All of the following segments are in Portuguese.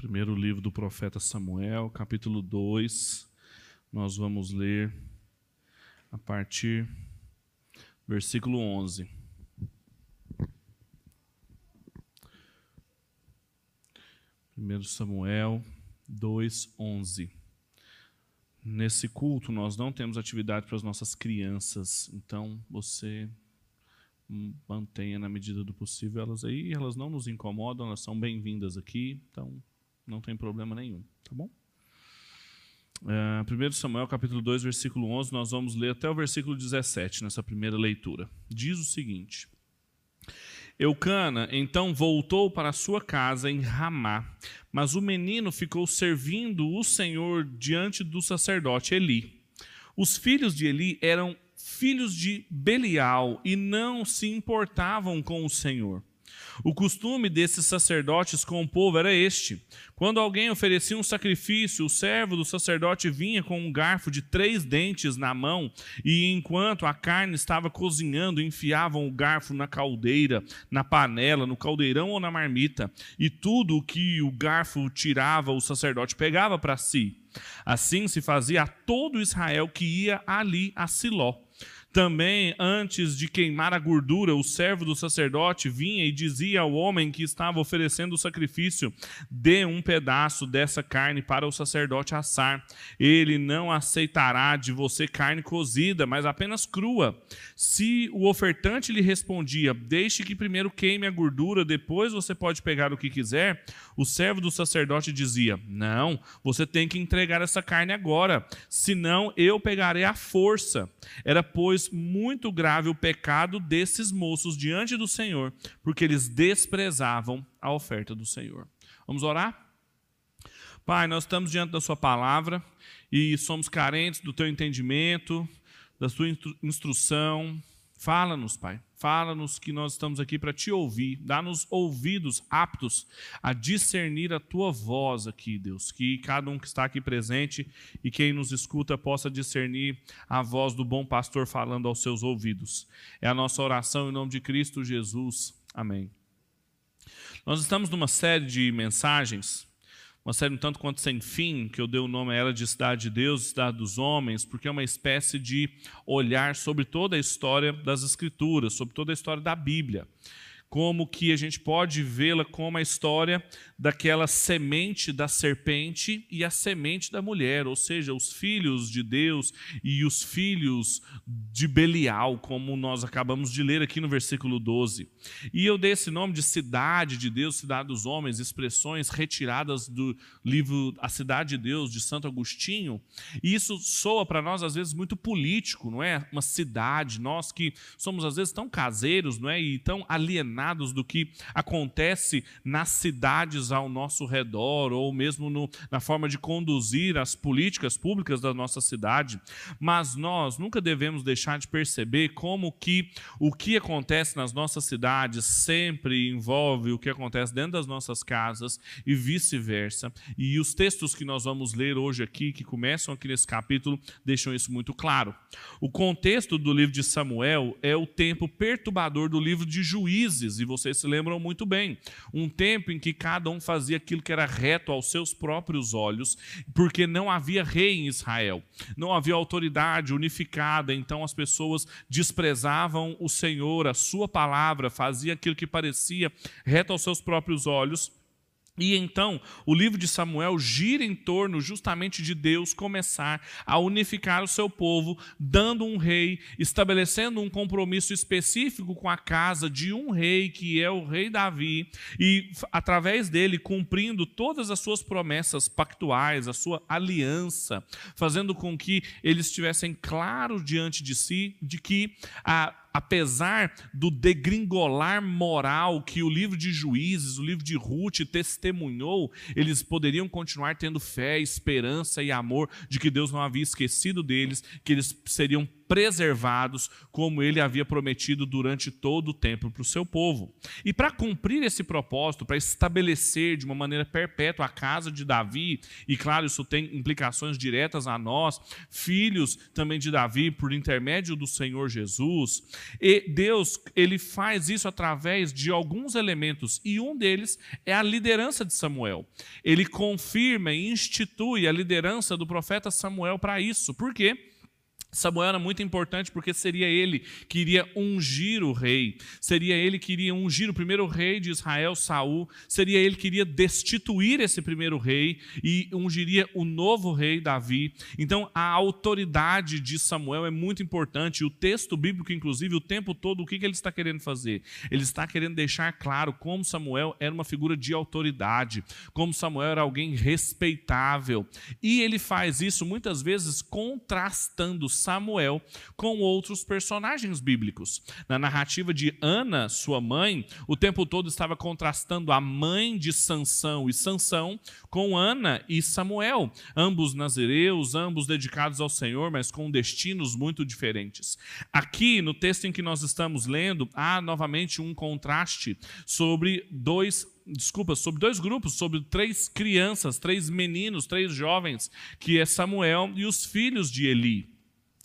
Primeiro livro do profeta Samuel, capítulo 2. Nós vamos ler a partir do versículo 11. Primeiro Samuel 2, 11. Nesse culto nós não temos atividade para as nossas crianças, então você mantenha na medida do possível elas aí, elas não nos incomodam, elas são bem-vindas aqui, então não tem problema nenhum, tá bom? Uh, 1 Samuel capítulo 2, versículo 11, nós vamos ler até o versículo 17 nessa primeira leitura. Diz o seguinte: Eucana então voltou para sua casa em Ramá, mas o menino ficou servindo o Senhor diante do sacerdote Eli. Os filhos de Eli eram filhos de Belial e não se importavam com o Senhor. O costume desses sacerdotes com o povo era este: quando alguém oferecia um sacrifício, o servo do sacerdote vinha com um garfo de três dentes na mão e, enquanto a carne estava cozinhando, enfiavam o garfo na caldeira, na panela, no caldeirão ou na marmita, e tudo o que o garfo tirava, o sacerdote pegava para si. Assim se fazia a todo Israel que ia ali a Siló. Também, antes de queimar a gordura, o servo do sacerdote vinha e dizia ao homem que estava oferecendo o sacrifício: Dê um pedaço dessa carne para o sacerdote assar. Ele não aceitará de você carne cozida, mas apenas crua. Se o ofertante lhe respondia: Deixe que primeiro queime a gordura, depois você pode pegar o que quiser, o servo do sacerdote dizia: Não, você tem que entregar essa carne agora, senão eu pegarei a força. Era, pois, pois, muito grave o pecado desses moços diante do Senhor, porque eles desprezavam a oferta do Senhor. Vamos orar? Pai, nós estamos diante da Sua palavra e somos carentes do Teu entendimento, da Sua instrução. Fala-nos, Pai. Fala-nos que nós estamos aqui para te ouvir. Dá-nos ouvidos aptos a discernir a tua voz aqui, Deus. Que cada um que está aqui presente e quem nos escuta possa discernir a voz do bom pastor falando aos seus ouvidos. É a nossa oração em nome de Cristo Jesus. Amém. Nós estamos numa série de mensagens uma série um tanto quanto sem fim, que eu dei o nome a ela de Cidade de Deus, Cidade dos Homens, porque é uma espécie de olhar sobre toda a história das Escrituras, sobre toda a história da Bíblia como que a gente pode vê-la como a história daquela semente da serpente e a semente da mulher, ou seja, os filhos de Deus e os filhos de Belial, como nós acabamos de ler aqui no versículo 12. E eu dei esse nome de cidade de Deus, cidade dos homens, expressões retiradas do livro A Cidade de Deus, de Santo Agostinho, e isso soa para nós às vezes muito político, não é? Uma cidade, nós que somos às vezes tão caseiros, não é? E tão alienados do que acontece nas cidades ao nosso redor, ou mesmo no, na forma de conduzir as políticas públicas da nossa cidade. Mas nós nunca devemos deixar de perceber como que o que acontece nas nossas cidades sempre envolve o que acontece dentro das nossas casas e vice-versa. E os textos que nós vamos ler hoje aqui, que começam aqui nesse capítulo, deixam isso muito claro. O contexto do livro de Samuel é o tempo perturbador do livro de Juízes e vocês se lembram muito bem. Um tempo em que cada um fazia aquilo que era reto aos seus próprios olhos, porque não havia rei em Israel, não havia autoridade unificada, então as pessoas desprezavam o Senhor, a sua palavra, fazia aquilo que parecia reto aos seus próprios olhos e então o livro de Samuel gira em torno justamente de Deus começar a unificar o seu povo, dando um rei, estabelecendo um compromisso específico com a casa de um rei, que é o rei Davi, e através dele cumprindo todas as suas promessas pactuais, a sua aliança, fazendo com que eles estivessem claros diante de si de que a apesar do degringolar moral que o livro de Juízes, o livro de Ruth testemunhou, eles poderiam continuar tendo fé, esperança e amor de que Deus não havia esquecido deles, que eles seriam preservados, como ele havia prometido durante todo o tempo para o seu povo. E para cumprir esse propósito, para estabelecer de uma maneira perpétua a casa de Davi, e claro, isso tem implicações diretas a nós, filhos também de Davi, por intermédio do Senhor Jesus, e Deus, ele faz isso através de alguns elementos, e um deles é a liderança de Samuel. Ele confirma e institui a liderança do profeta Samuel para isso. Por quê? Samuel era muito importante porque seria ele que iria ungir o rei, seria ele que iria ungir o primeiro rei de Israel, Saul, seria ele que iria destituir esse primeiro rei e ungiria o novo rei Davi. Então a autoridade de Samuel é muito importante. O texto bíblico, inclusive, o tempo todo, o que ele está querendo fazer? Ele está querendo deixar claro como Samuel era uma figura de autoridade, como Samuel era alguém respeitável. E ele faz isso muitas vezes contrastando Samuel com outros personagens bíblicos. Na narrativa de Ana, sua mãe, o tempo todo estava contrastando a mãe de Sansão e Sansão com Ana e Samuel, ambos nazireus, ambos dedicados ao Senhor, mas com destinos muito diferentes. Aqui, no texto em que nós estamos lendo, há novamente um contraste sobre dois desculpa, sobre dois grupos, sobre três crianças, três meninos, três jovens, que é Samuel e os filhos de Eli.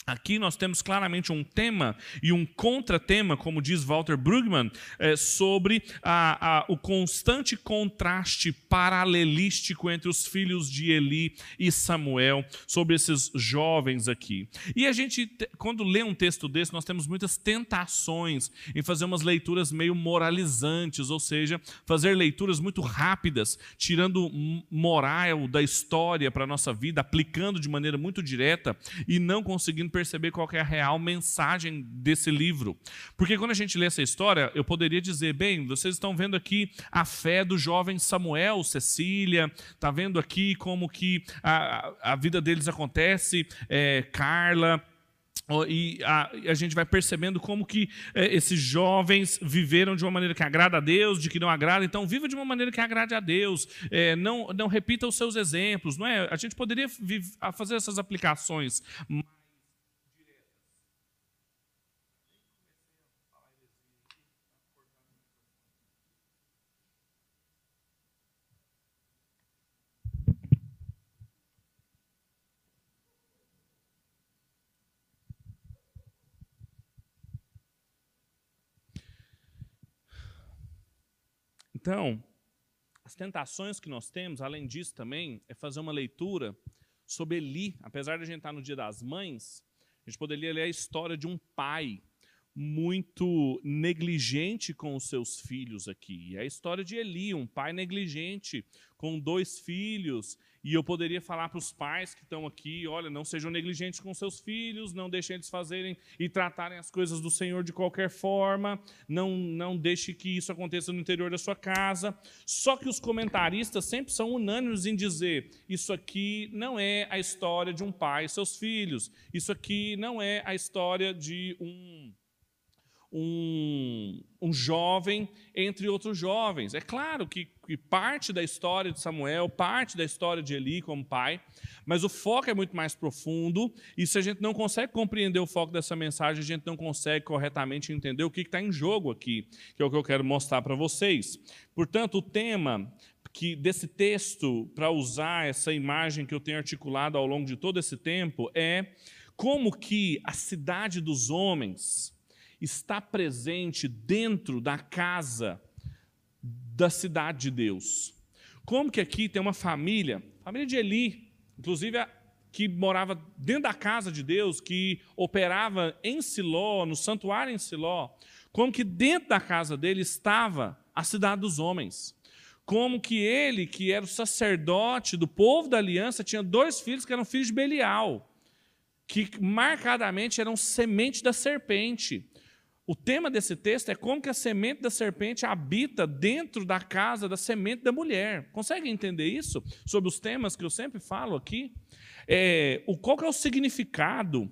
Aqui nós temos claramente um tema e um contratema, como diz Walter Brueggemann, é, sobre a, a, o constante contraste paralelístico entre os filhos de Eli e Samuel, sobre esses jovens aqui. E a gente, quando lê um texto desse, nós temos muitas tentações em fazer umas leituras meio moralizantes, ou seja, fazer leituras muito rápidas, tirando moral da história para a nossa vida, aplicando de maneira muito direta e não conseguindo perceber qual é a real mensagem desse livro. Porque quando a gente lê essa história, eu poderia dizer, bem, vocês estão vendo aqui a fé do jovem Samuel, Cecília, está vendo aqui como que a, a vida deles acontece, é, Carla, e a, a, gente vai percebendo como que é, esses jovens viveram de uma maneira que agrada a Deus, de que não agrada. Então, viva de uma maneira que agrade a Deus. É, não, não repita os seus exemplos. Não é? A gente poderia fazer essas aplicações. Então, as tentações que nós temos, além disso também, é fazer uma leitura sobre Eli. Apesar de a gente estar no dia das mães, a gente poderia ler a história de um pai muito negligente com os seus filhos aqui. É a história de Eli, um pai negligente com dois filhos e eu poderia falar para os pais que estão aqui: olha, não sejam negligentes com seus filhos, não deixem eles fazerem e tratarem as coisas do Senhor de qualquer forma, não, não deixe que isso aconteça no interior da sua casa. Só que os comentaristas sempre são unânimes em dizer: isso aqui não é a história de um pai e seus filhos, isso aqui não é a história de um um, um jovem entre outros jovens. É claro que, que, parte da história de Samuel, parte da história de Eli como pai, mas o foco é muito mais profundo, e se a gente não consegue compreender o foco dessa mensagem, a gente não consegue corretamente entender o que está em jogo aqui, que é o que eu quero mostrar para vocês. Portanto, o tema que desse texto, para usar essa imagem que eu tenho articulado ao longo de todo esse tempo, é como que a cidade dos homens está presente dentro da casa da cidade de Deus. Como que aqui tem uma família, família de Eli, inclusive que morava dentro da casa de Deus, que operava em Siló, no santuário em Siló, como que dentro da casa dele estava a cidade dos homens. Como que ele, que era o sacerdote do povo da aliança, tinha dois filhos que eram filhos de Belial, que marcadamente eram semente da serpente. O tema desse texto é como que a semente da serpente habita dentro da casa da semente da mulher. Consegue entender isso? Sobre os temas que eu sempre falo aqui? É, o, qual que é o significado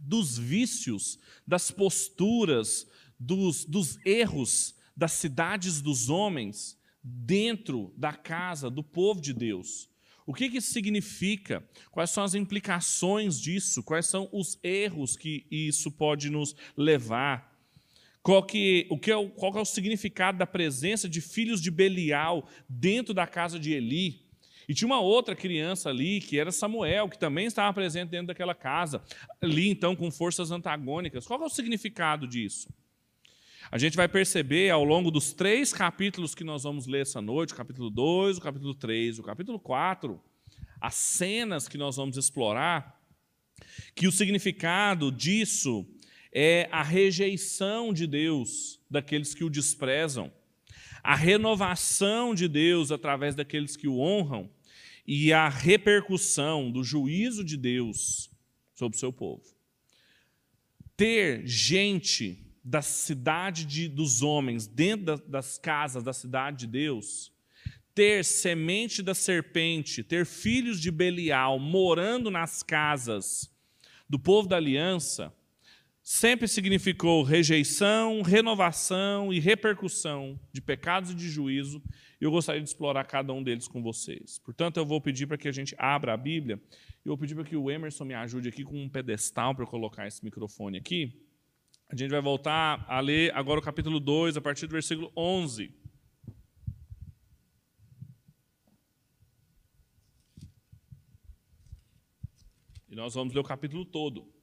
dos vícios, das posturas, dos, dos erros das cidades dos homens dentro da casa do povo de Deus? O que, que isso significa? Quais são as implicações disso? Quais são os erros que isso pode nos levar? Qual, que, o que é o, qual é o significado da presença de filhos de Belial dentro da casa de Eli? E tinha uma outra criança ali, que era Samuel, que também estava presente dentro daquela casa, ali então com forças antagônicas. Qual é o significado disso? A gente vai perceber ao longo dos três capítulos que nós vamos ler essa noite, o capítulo 2, o capítulo 3, o capítulo 4, as cenas que nós vamos explorar, que o significado disso é a rejeição de Deus daqueles que o desprezam, a renovação de Deus através daqueles que o honram e a repercussão do juízo de Deus sobre o seu povo. Ter gente da cidade de, dos homens, dentro da, das casas da cidade de Deus, ter semente da serpente, ter filhos de Belial morando nas casas do povo da aliança, sempre significou rejeição, renovação e repercussão de pecados e de juízo. Eu gostaria de explorar cada um deles com vocês. Portanto, eu vou pedir para que a gente abra a Bíblia. Eu vou pedir para que o Emerson me ajude aqui com um pedestal para eu colocar esse microfone aqui. A gente vai voltar a ler agora o capítulo 2, a partir do versículo 11. E nós vamos ler o capítulo todo.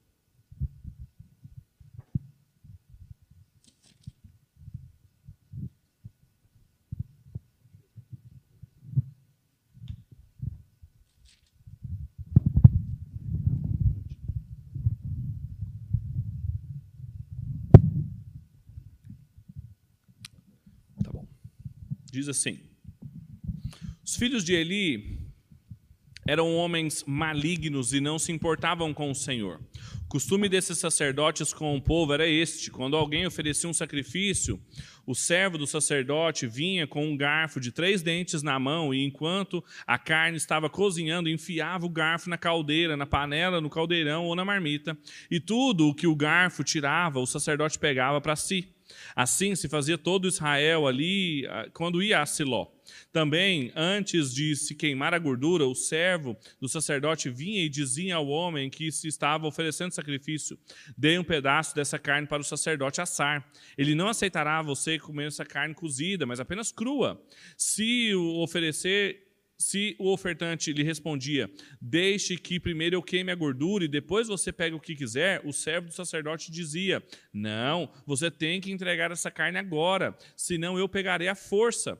Diz assim: Os filhos de Eli eram homens malignos e não se importavam com o Senhor. O costume desses sacerdotes com o povo era este: quando alguém oferecia um sacrifício, o servo do sacerdote vinha com um garfo de três dentes na mão e, enquanto a carne estava cozinhando, enfiava o garfo na caldeira, na panela, no caldeirão ou na marmita, e tudo o que o garfo tirava, o sacerdote pegava para si. Assim se fazia todo Israel ali ah, quando ia a Siló. Também, antes de se queimar a gordura, o servo do sacerdote vinha e dizia ao homem que se estava oferecendo sacrifício: Dê um pedaço dessa carne para o sacerdote assar. Ele não aceitará você comer essa carne cozida, mas apenas crua. Se o oferecer se o ofertante lhe respondia: Deixe que primeiro eu queime a gordura e depois você pega o que quiser, o servo do sacerdote dizia: Não, você tem que entregar essa carne agora, senão eu pegarei a força.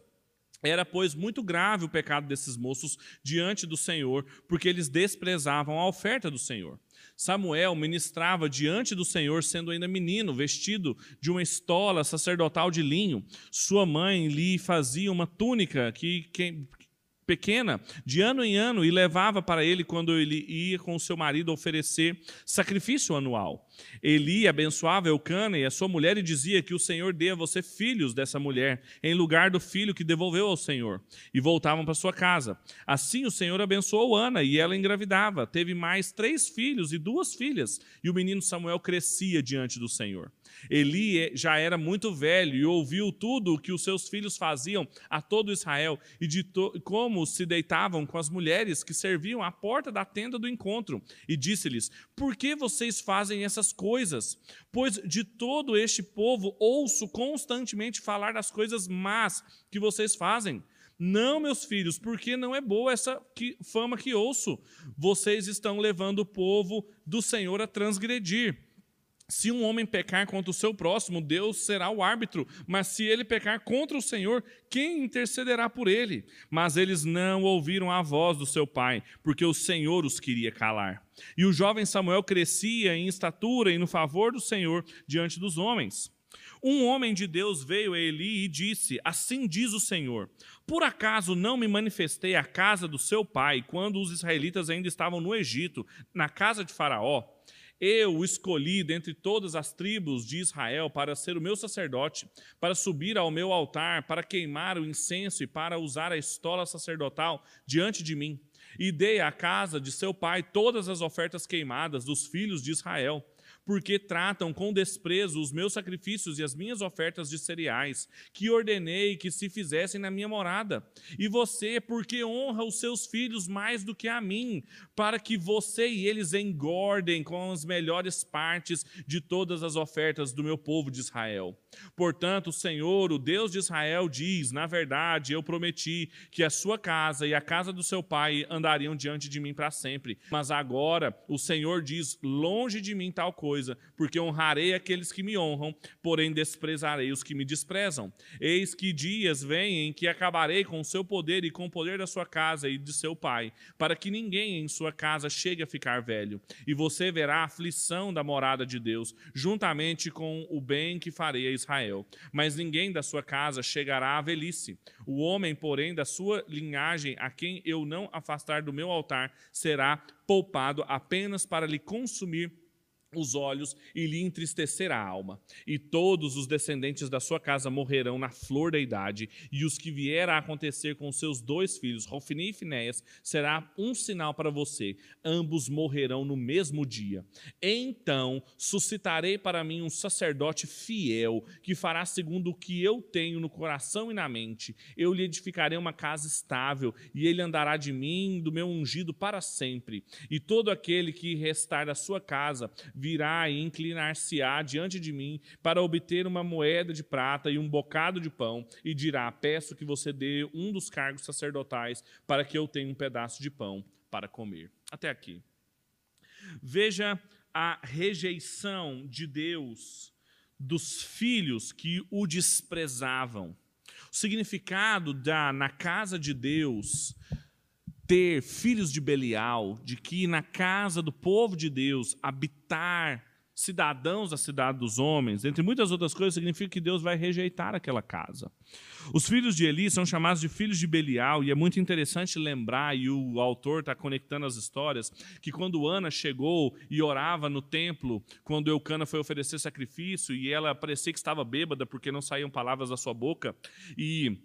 Era, pois, muito grave o pecado desses moços diante do Senhor, porque eles desprezavam a oferta do Senhor. Samuel ministrava diante do Senhor, sendo ainda menino, vestido de uma estola sacerdotal de linho. Sua mãe lhe fazia uma túnica que, pequena, de ano em ano, e levava para ele quando ele ia com seu marido oferecer sacrifício anual. Eli abençoava Eucana e a sua mulher e dizia que o Senhor dê a você filhos dessa mulher, em lugar do filho que devolveu ao Senhor. E voltavam para sua casa. Assim o Senhor abençoou Ana e ela engravidava. Teve mais três filhos e duas filhas. E o menino Samuel crescia diante do Senhor. Eli é, já era muito velho e ouviu tudo o que os seus filhos faziam a todo Israel e de como se deitavam com as mulheres que serviam à porta da tenda do encontro. E disse-lhes: Por que vocês fazem essas coisas? Pois de todo este povo ouço constantemente falar das coisas más que vocês fazem. Não, meus filhos, porque não é boa essa fama que ouço. Vocês estão levando o povo do Senhor a transgredir. Se um homem pecar contra o seu próximo, Deus será o árbitro, mas se ele pecar contra o Senhor, quem intercederá por ele? Mas eles não ouviram a voz do seu pai, porque o Senhor os queria calar. E o jovem Samuel crescia em estatura e no favor do Senhor diante dos homens. Um homem de Deus veio a Eli e disse: Assim diz o Senhor: Por acaso não me manifestei à casa do seu pai quando os israelitas ainda estavam no Egito, na casa de Faraó? Eu o escolhi dentre todas as tribos de Israel para ser o meu sacerdote, para subir ao meu altar, para queimar o incenso e para usar a estola sacerdotal diante de mim. E dei à casa de seu pai todas as ofertas queimadas dos filhos de Israel. porque tratam com desprezo os meus sacrifícios e as minhas ofertas de cereais, que ordenei que se fizessem na minha morada. E você, porque honra os seus filhos mais do que a mim, para que você e eles engordem com as melhores partes de todas as ofertas do meu povo de Israel. Portanto, o Senhor, o Deus de Israel, diz: Na verdade, eu prometi que a sua casa e a casa do seu pai andariam diante de mim para sempre. Mas agora o Senhor diz: Longe de mim tal coisa, porque honrarei aqueles que me honram, porém desprezarei os que me desprezam. Eis que dias vêm em que acabarei com o seu poder e com o poder da sua casa e de seu pai, para que ninguém em sua casa chegue a ficar velho. E você verá a aflição da morada de Deus, juntamente com o bem que farei a Israel. Mas ninguém da sua casa chegará à velhice. O homem, porém, da sua linhagem, a quem eu não afastar do meu altar, será poupado apenas para lhe consumir os olhos e lhe entristecer a alma. E todos os descendentes da sua casa morrerão na flor da idade, e os que vier a acontecer com seus dois filhos, Rofini e Finéias, será um sinal para você. Ambos morrerão no mesmo dia. Então suscitarei para mim um sacerdote fiel, que fará segundo o que eu tenho no coração e na mente. Eu lhe edificarei uma casa estável, e ele andará de mim, do meu ungido para sempre. E todo aquele que restar da sua casa virá e inclinar-se-á diante de mim para obter uma moeda de prata e um bocado de pão, e dirá: Peço que você dê um dos cargos sacerdotais para que eu tenha um pedaço de pão para comer. Até aqui. Veja a rejeição de Deus dos filhos que o desprezavam. O significado da na casa de Deus ter filhos de Belial, de que na casa do povo de Deus habitar cidadãos da cidade dos homens, entre muitas outras coisas, significa que Deus vai rejeitar aquela casa. Os filhos de Eli são chamados de filhos de Belial, e é muito interessante lembrar, e o autor está conectando as histórias, que quando Ana chegou e orava no templo, quando Eucana foi oferecer sacrifício, e ela parecia que estava bêbada porque não saíam palavras da sua boca, e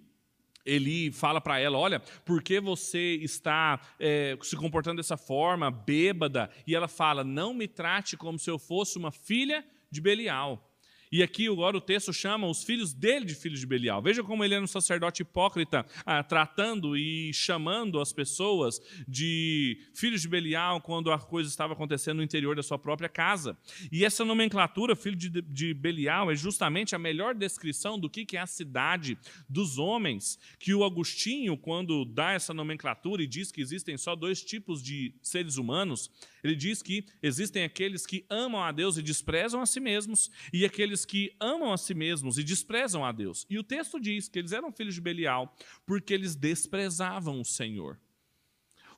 ele fala para ela: Olha, por que você está é, se comportando dessa forma, bêbada? E ela fala: Não me trate como se eu fosse uma filha de Belial. E aqui agora o texto chama os filhos dele de filhos de Belial. Veja como ele era um sacerdote hipócrita, ah, tratando e chamando as pessoas de filhos de Belial quando a coisa estava acontecendo no interior da sua própria casa. E essa nomenclatura, filho de, de Belial, é justamente a melhor descrição do que, que é a cidade dos homens, que o Agostinho, quando dá essa nomenclatura e diz que existem só dois tipos de seres humanos, ele diz que existem aqueles que amam a Deus e desprezam a si mesmos, e aqueles que amam a si mesmos e desprezam a Deus. E o texto diz que eles eram filhos de Belial porque eles desprezavam o Senhor.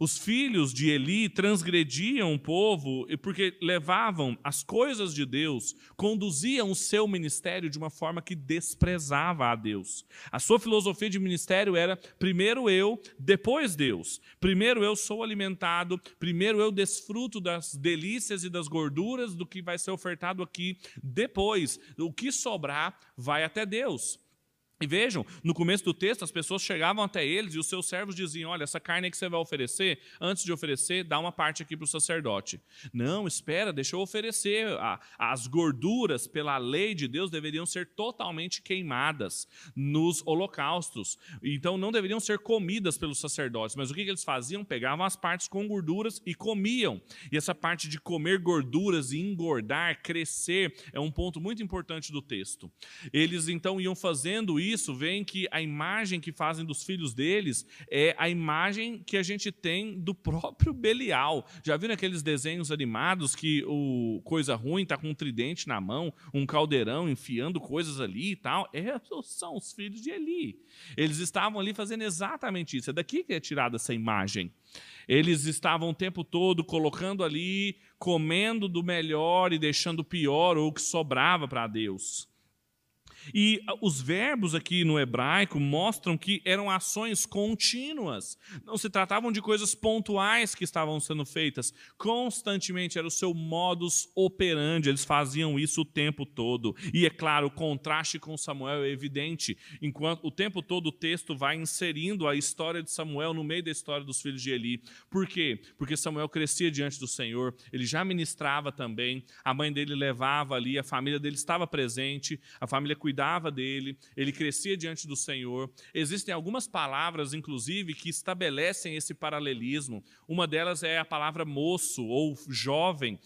Os filhos de Eli transgrediam o povo porque levavam as coisas de Deus, conduziam o seu ministério de uma forma que desprezava a Deus. A sua filosofia de ministério era primeiro eu, depois Deus. Primeiro eu sou alimentado, primeiro eu desfruto das delícias e das gorduras do que vai ser ofertado aqui, depois o que sobrar vai até Deus. E vejam, no começo do texto, as pessoas chegavam até eles e os seus servos diziam: Olha, essa carne que você vai oferecer, antes de oferecer, dá uma parte aqui para o sacerdote. Não, espera, deixa eu oferecer. As gorduras, pela lei de Deus, deveriam ser totalmente queimadas nos holocaustos. Então não deveriam ser comidas pelos sacerdotes. Mas o que eles faziam? Pegavam as partes com gorduras e comiam. E essa parte de comer gorduras e engordar, crescer, é um ponto muito importante do texto. Eles então iam fazendo isso isso, veem que a imagem que fazem dos filhos deles é a imagem que a gente tem do próprio Belial. Já viram aqueles desenhos animados que o coisa ruim está com um tridente na mão, um caldeirão enfiando coisas ali e tal? É, são os filhos de Eli. Eles estavam ali fazendo exatamente isso. É daqui que é tirada essa imagem. Eles estavam o tempo todo colocando ali, comendo do melhor e deixando pior ou o que sobrava para Deus. E ah, os verbos aqui no hebraico mostram que eram ações contínuas. Não se tratavam de coisas pontuais que estavam sendo feitas. Constantemente era o seu modus operandi. Eles faziam isso o tempo todo. E é claro, o contraste com Samuel é evidente. Enquanto o tempo todo o texto vai inserindo a história de Samuel no meio da história dos filhos de Eli. Por quê? Porque Samuel crescia diante do Senhor. Ele já ministrava também. A mãe dele levava ali. A família dele estava presente. A família cuidava cuidava dele, ele crescia diante do Senhor. Existem algumas palavras, inclusive, que estabelecem esse paralelismo. Uma delas é a palavra moço ou jovem.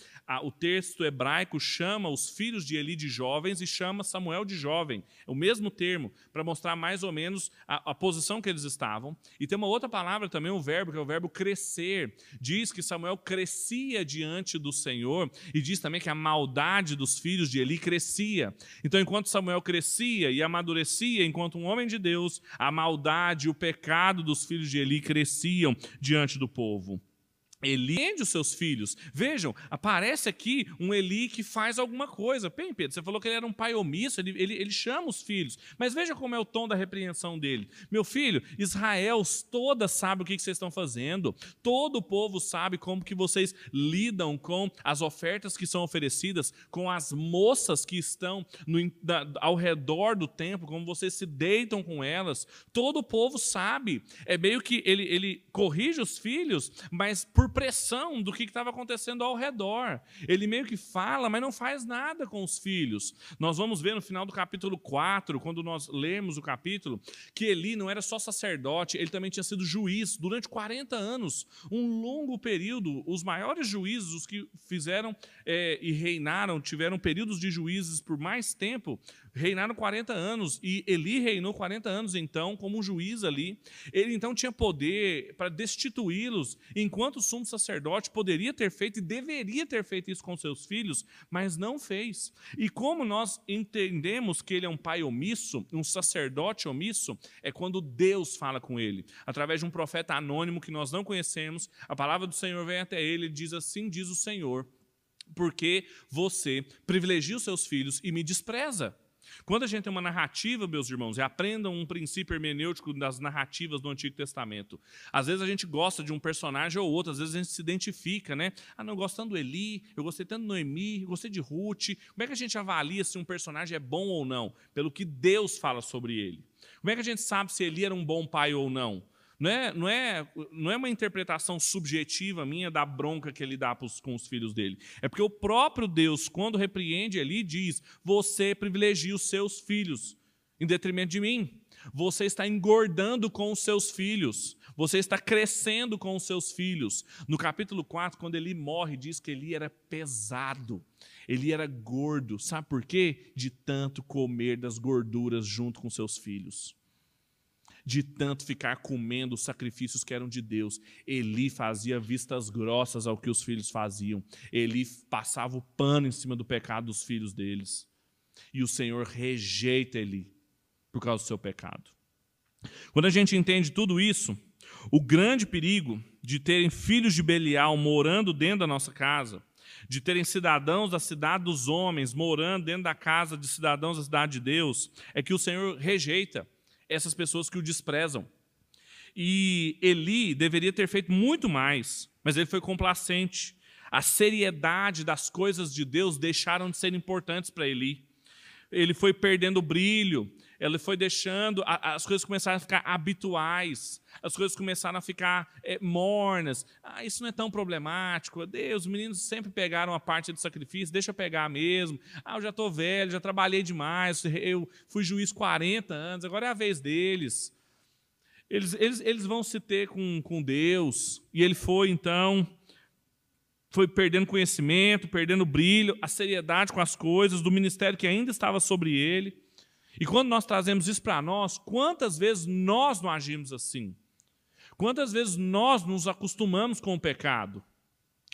O texto hebraico chama os filhos de Eli de jovens e chama Samuel de jovem. É o mesmo termo, para mostrar mais ou menos a, a posição que eles estavam. E tem uma outra palavra também, um verbo, que é o verbo crescer. Diz que Samuel crescia diante do Senhor e diz também que a maldade dos filhos de Eli crescia. Então, enquanto Samuel crescia, crescia e amadurecia enquanto um homem de Deus, a maldade, o pecado dos filhos de Eli cresciam diante do povo. Eli os seus filhos. Vejam, aparece aqui um Eli que faz alguma coisa. Bem, Pedro, você falou que ele era um pai omisso, ele, ele, ele chama os filhos. Mas veja como é o tom da repreensão dele. Meu filho, Israel toda sabe o que vocês estão fazendo. Todo o povo sabe como que vocês lidam com as ofertas que são oferecidas, com as moças que estão no, da, ao redor do templo, como vocês se deitam com elas. Todo o povo sabe. É meio que ele, ele corrige os filhos, mas por pressão do que estava acontecendo ao redor. Ele meio que fala, mas não faz nada com os filhos. Nós vamos ver no final do capítulo 4, quando nós lemos o capítulo, que Eli não era só sacerdote, ele também tinha sido juiz durante 40 anos, um longo período. Os maiores juízes, os que fizeram é, e reinaram, tiveram períodos de juízes por mais tempo, reinaram 40 anos e Eli reinou 40 anos então como um juiz ali. Ele então tinha poder para destituí-los, enquanto o sumo sacerdote poderia ter feito e deveria ter feito isso com seus filhos, mas não fez. E como nós entendemos que ele é um pai omisso, um sacerdote omisso, é quando Deus fala com ele, através de um profeta anônimo que nós não conhecemos, a palavra do Senhor vem até ele e diz assim: diz o Senhor, porque você privilegia os seus filhos e me despreza. Quando a gente tem uma narrativa, meus irmãos, e aprendam um princípio hermenêutico das narrativas do Antigo Testamento. Às vezes a gente gosta de um personagem ou outro, às vezes a gente se identifica, né? Ah, não, tanto do Eli, eu gostei tanto do Noemi, eu gostei de Ruth. Como é que a gente avalia se um personagem é bom ou não? Pelo que Deus fala sobre ele. Como é que a gente sabe se Eli era um bom pai ou não? Não é, não, é, não é uma interpretação subjetiva minha da bronca que ele dá pros, com os filhos dele. É porque o próprio Deus, quando repreende ali, diz: Você privilegia os seus filhos em detrimento de mim. Você está engordando com os seus filhos. Você está crescendo com os seus filhos. No capítulo 4, quando ele morre, diz que ele era pesado. Ele era gordo. Sabe por quê? De tanto comer das gorduras junto com seus filhos de tanto ficar comendo os sacrifícios que eram de Deus. Eli fazia vistas grossas ao que os filhos faziam. Eli passava o pano em cima do pecado dos filhos deles. E o Senhor rejeita Eli por causa do seu pecado. Quando a gente entende tudo isso, o grande perigo de terem filhos de Belial morando dentro da nossa casa, de terem cidadãos da cidade dos homens morando dentro da casa de cidadãos da cidade de Deus, é que o Senhor rejeita essas pessoas que o desprezam. E Eli deveria ter feito muito mais, mas ele foi complacente. A seriedade das coisas de Deus deixaram de ser importantes para Eli. Ele foi perdendo brilho, ele foi deixando, as coisas começaram a ficar habituais, as coisas começaram a ficar é, mornas. Ah, isso não é tão problemático. Deus, os meninos sempre pegaram a parte do sacrifício, deixa eu pegar mesmo. Ah, eu já estou velho, já trabalhei demais, eu fui juiz 40 anos, agora é a vez deles. Eles, eles, eles vão se ter com, com Deus. E ele foi, então, foi perdendo conhecimento, perdendo brilho, a seriedade com as coisas, do ministério que ainda estava sobre ele. E quando nós trazemos isso para nós, quantas vezes nós não agimos assim? Quantas vezes nós nos acostumamos com o pecado?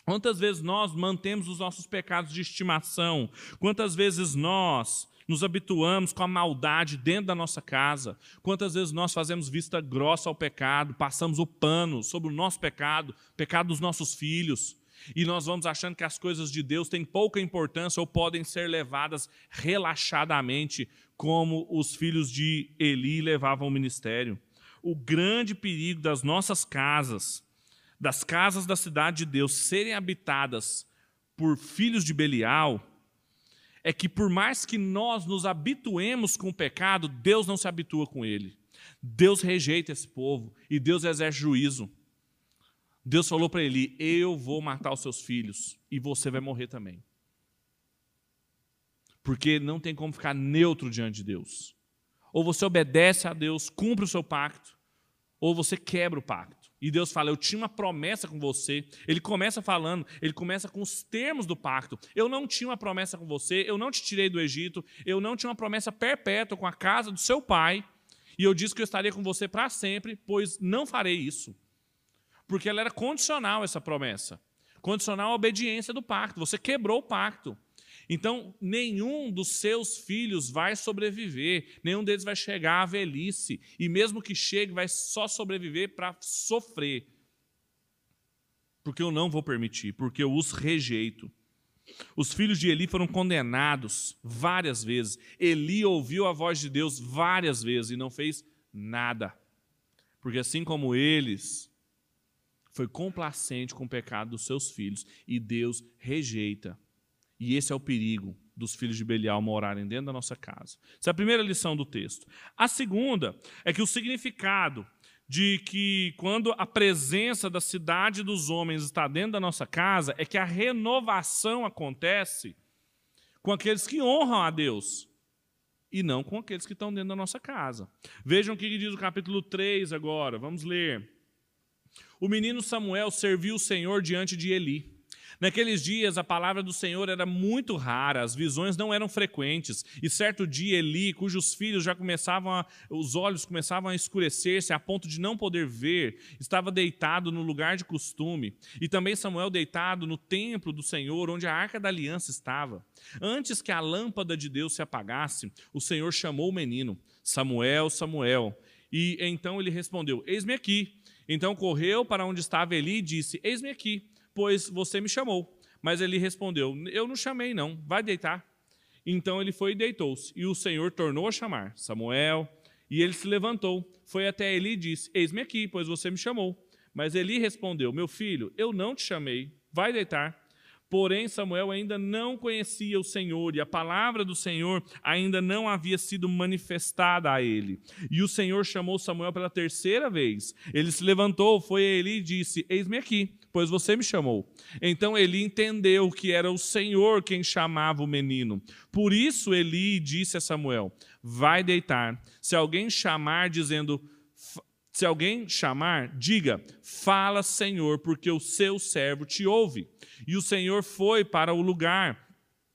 Quantas vezes nós mantemos os nossos pecados de estimação? Quantas vezes nós nos habituamos com a maldade dentro da nossa casa? Quantas vezes nós fazemos vista grossa ao pecado, passamos o pano sobre o nosso pecado, pecado dos nossos filhos? E nós vamos achando que as coisas de Deus têm pouca importância ou podem ser levadas relaxadamente, como os filhos de Eli levavam o ministério. O grande perigo das nossas casas, das casas da cidade de Deus, serem habitadas por filhos de Belial, é que por mais que nós nos habituemos com o pecado, Deus não se habitua com ele. Deus rejeita esse povo e Deus exerce juízo. Deus falou para ele: Eu vou matar os seus filhos e você vai morrer também. Porque não tem como ficar neutro diante de Deus. Ou você obedece a Deus, cumpre o seu pacto, ou você quebra o pacto. E Deus fala: Eu tinha uma promessa com você. Ele começa falando, ele começa com os termos do pacto. Eu não tinha uma promessa com você, eu não te tirei do Egito, eu não tinha uma promessa perpétua com a casa do seu pai. E eu disse que eu estaria com você para sempre, pois não farei isso. Porque ela era condicional, essa promessa. Condicional à obediência do pacto. Você quebrou o pacto. Então, nenhum dos seus filhos vai sobreviver, nenhum deles vai chegar à velhice, e mesmo que chegue, vai só sobreviver para sofrer. Porque eu não vou permitir, porque eu os rejeito. Os filhos de Eli foram condenados várias vezes. Eli ouviu a voz de Deus várias vezes e não fez nada. Porque assim como eles, foi complacente com o pecado dos seus filhos e Deus rejeita. E esse é o perigo dos filhos de Belial morarem dentro da nossa casa. Essa é a primeira lição do texto. A segunda é que o significado de que quando a presença da cidade dos homens está dentro da nossa casa é que a renovação acontece com aqueles que honram a Deus e não com aqueles que estão dentro da nossa casa. Vejam o que diz o capítulo 3 agora, vamos ler. O menino Samuel serviu o Senhor diante de Eli. Naqueles dias, a palavra do Senhor era muito rara, as visões não eram frequentes. E certo dia, Eli, cujos filhos já começavam a, os olhos começavam a escurecer-se a ponto de não poder ver, estava deitado no lugar de costume. E também Samuel deitado no templo do Senhor, onde a arca da aliança estava. Antes que a lâmpada de Deus se apagasse, o Senhor chamou o menino: Samuel, Samuel. E então ele respondeu: Eis-me aqui. Então correu para onde estava Eli e disse: Eis-me aqui pois você me chamou. Mas ele respondeu: Eu não chamei, não, vai deitar. Então ele foi e deitou-se. E o Senhor tornou a chamar Samuel. E ele se levantou, foi até Eli e disse: Eis-me aqui, pois você me chamou. Mas Eli respondeu: Meu filho, eu não te chamei, vai deitar. Porém, Samuel ainda não conhecia o Senhor e a palavra do Senhor ainda não havia sido manifestada a ele. E o Senhor chamou Samuel pela terceira vez. Ele se levantou, foi a Eli e disse: Eis-me aqui pois você me chamou. Então Eli entendeu que era o Senhor quem chamava o menino. Por isso Eli disse a Samuel: Vai deitar. Se alguém chamar dizendo se alguém chamar, diga: Fala, Senhor, porque o seu servo te ouve. E o Senhor foi para o lugar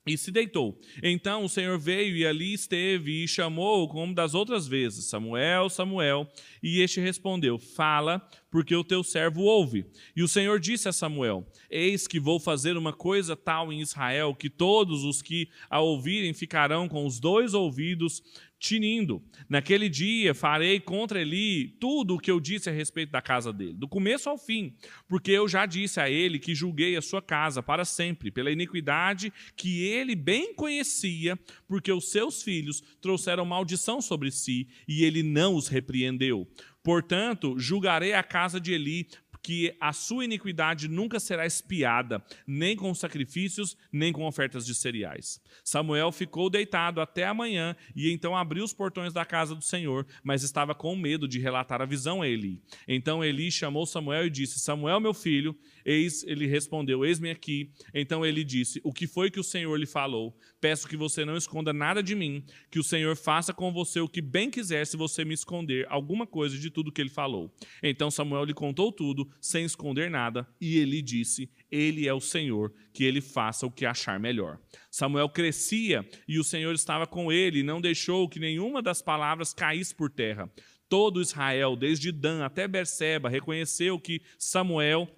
e se deitou. Então o Senhor veio e ali esteve e chamou como das outras vezes: Samuel, Samuel. E este respondeu: Fala, porque o teu servo ouve. E o Senhor disse a Samuel: Eis que vou fazer uma coisa tal em Israel, que todos os que a ouvirem ficarão com os dois ouvidos tinindo. Naquele dia farei contra Eli tudo o que eu disse a respeito da casa dele, do começo ao fim, porque eu já disse a ele que julguei a sua casa para sempre, pela iniquidade que ele bem conhecia, porque os seus filhos trouxeram maldição sobre si e ele não os repreendeu. Portanto, julgarei a casa de Eli que a sua iniquidade nunca será espiada, nem com sacrifícios, nem com ofertas de cereais. Samuel ficou deitado até a manhã e então abriu os portões da casa do Senhor, mas estava com medo de relatar a visão a Eli. Então Eli chamou Samuel e disse: Samuel, meu filho, eis, ele respondeu: Eis-me aqui. Então ele disse: O que foi que o Senhor lhe falou? Peço que você não esconda nada de mim, que o Senhor faça com você o que bem quiser se você me esconder alguma coisa de tudo que ele falou. Então Samuel lhe contou tudo, sem esconder nada, e ele disse: Ele é o Senhor, que ele faça o que achar melhor. Samuel crescia e o Senhor estava com ele, e não deixou que nenhuma das palavras caísse por terra. Todo Israel, desde Dan até Berseba, reconheceu que Samuel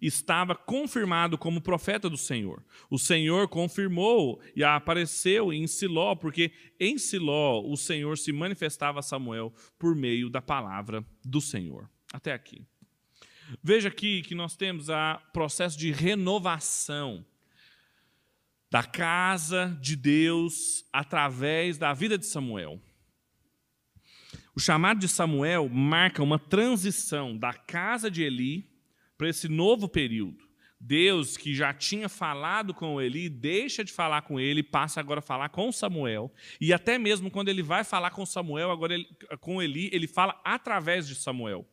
estava confirmado como profeta do Senhor. O Senhor confirmou e apareceu em Siló, porque em Siló o Senhor se manifestava a Samuel por meio da palavra do Senhor. Até aqui. Veja aqui que nós temos o processo de renovação da casa de Deus através da vida de Samuel. O chamado de Samuel marca uma transição da casa de Eli para esse novo período. Deus, que já tinha falado com Eli, deixa de falar com ele, passa agora a falar com Samuel. E até mesmo quando ele vai falar com Samuel, agora ele, com Eli, ele fala através de Samuel.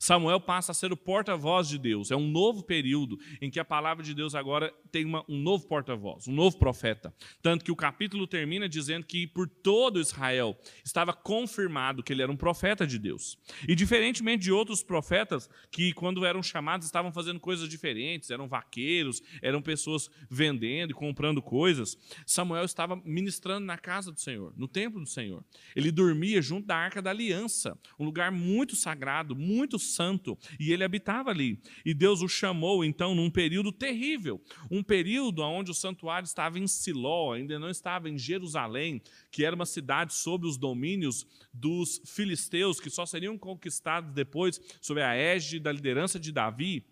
Samuel passa a ser o porta-voz de Deus. É um novo período em que a palavra de Deus agora tem uma, um novo porta-voz, um novo profeta. Tanto que o capítulo termina dizendo que por todo Israel estava confirmado que ele era um profeta de Deus. E diferentemente de outros profetas que, quando eram chamados, estavam fazendo coisas diferentes, eram vaqueiros, eram pessoas vendendo e comprando coisas, Samuel estava ministrando na casa do Senhor, no templo do Senhor. Ele dormia junto da arca da aliança, um lugar muito sagrado, muito santo, e ele habitava ali. E Deus o chamou, então, num período terrível, um período onde o santuário estava em Siló, ainda não estava em Jerusalém, que era uma cidade sob os domínios dos filisteus, que só seriam conquistados depois sob a égide da liderança de Davi.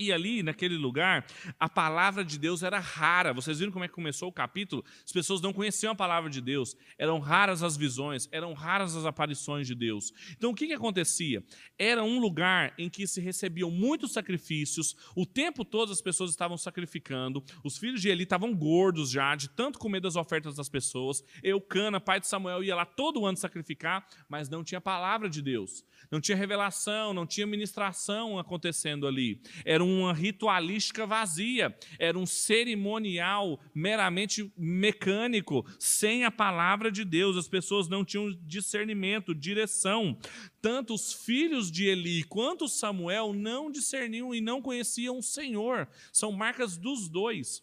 E ali, naquele lugar, a palavra de Deus era rara. Vocês viram como é que começou o capítulo? As pessoas não conheciam a palavra de Deus. Eram raras as visões, eram raras as aparições de Deus. Então, o que, que acontecia? Era um lugar em que se recebiam muitos sacrifícios, o tempo todo as pessoas estavam sacrificando, os filhos de Eli estavam gordos já, de tanto comer das ofertas das pessoas. Eucana, pai de Samuel, ia lá todo ano sacrificar, mas não tinha palavra de Deus. Não tinha revelação, não tinha ministração acontecendo ali. Era uma ritualística vazia, era um cerimonial meramente mecânico, sem a palavra de Deus. As pessoas não tinham discernimento, direção. Tanto os filhos de Eli quanto Samuel não discerniam e não conheciam o Senhor. São marcas dos dois.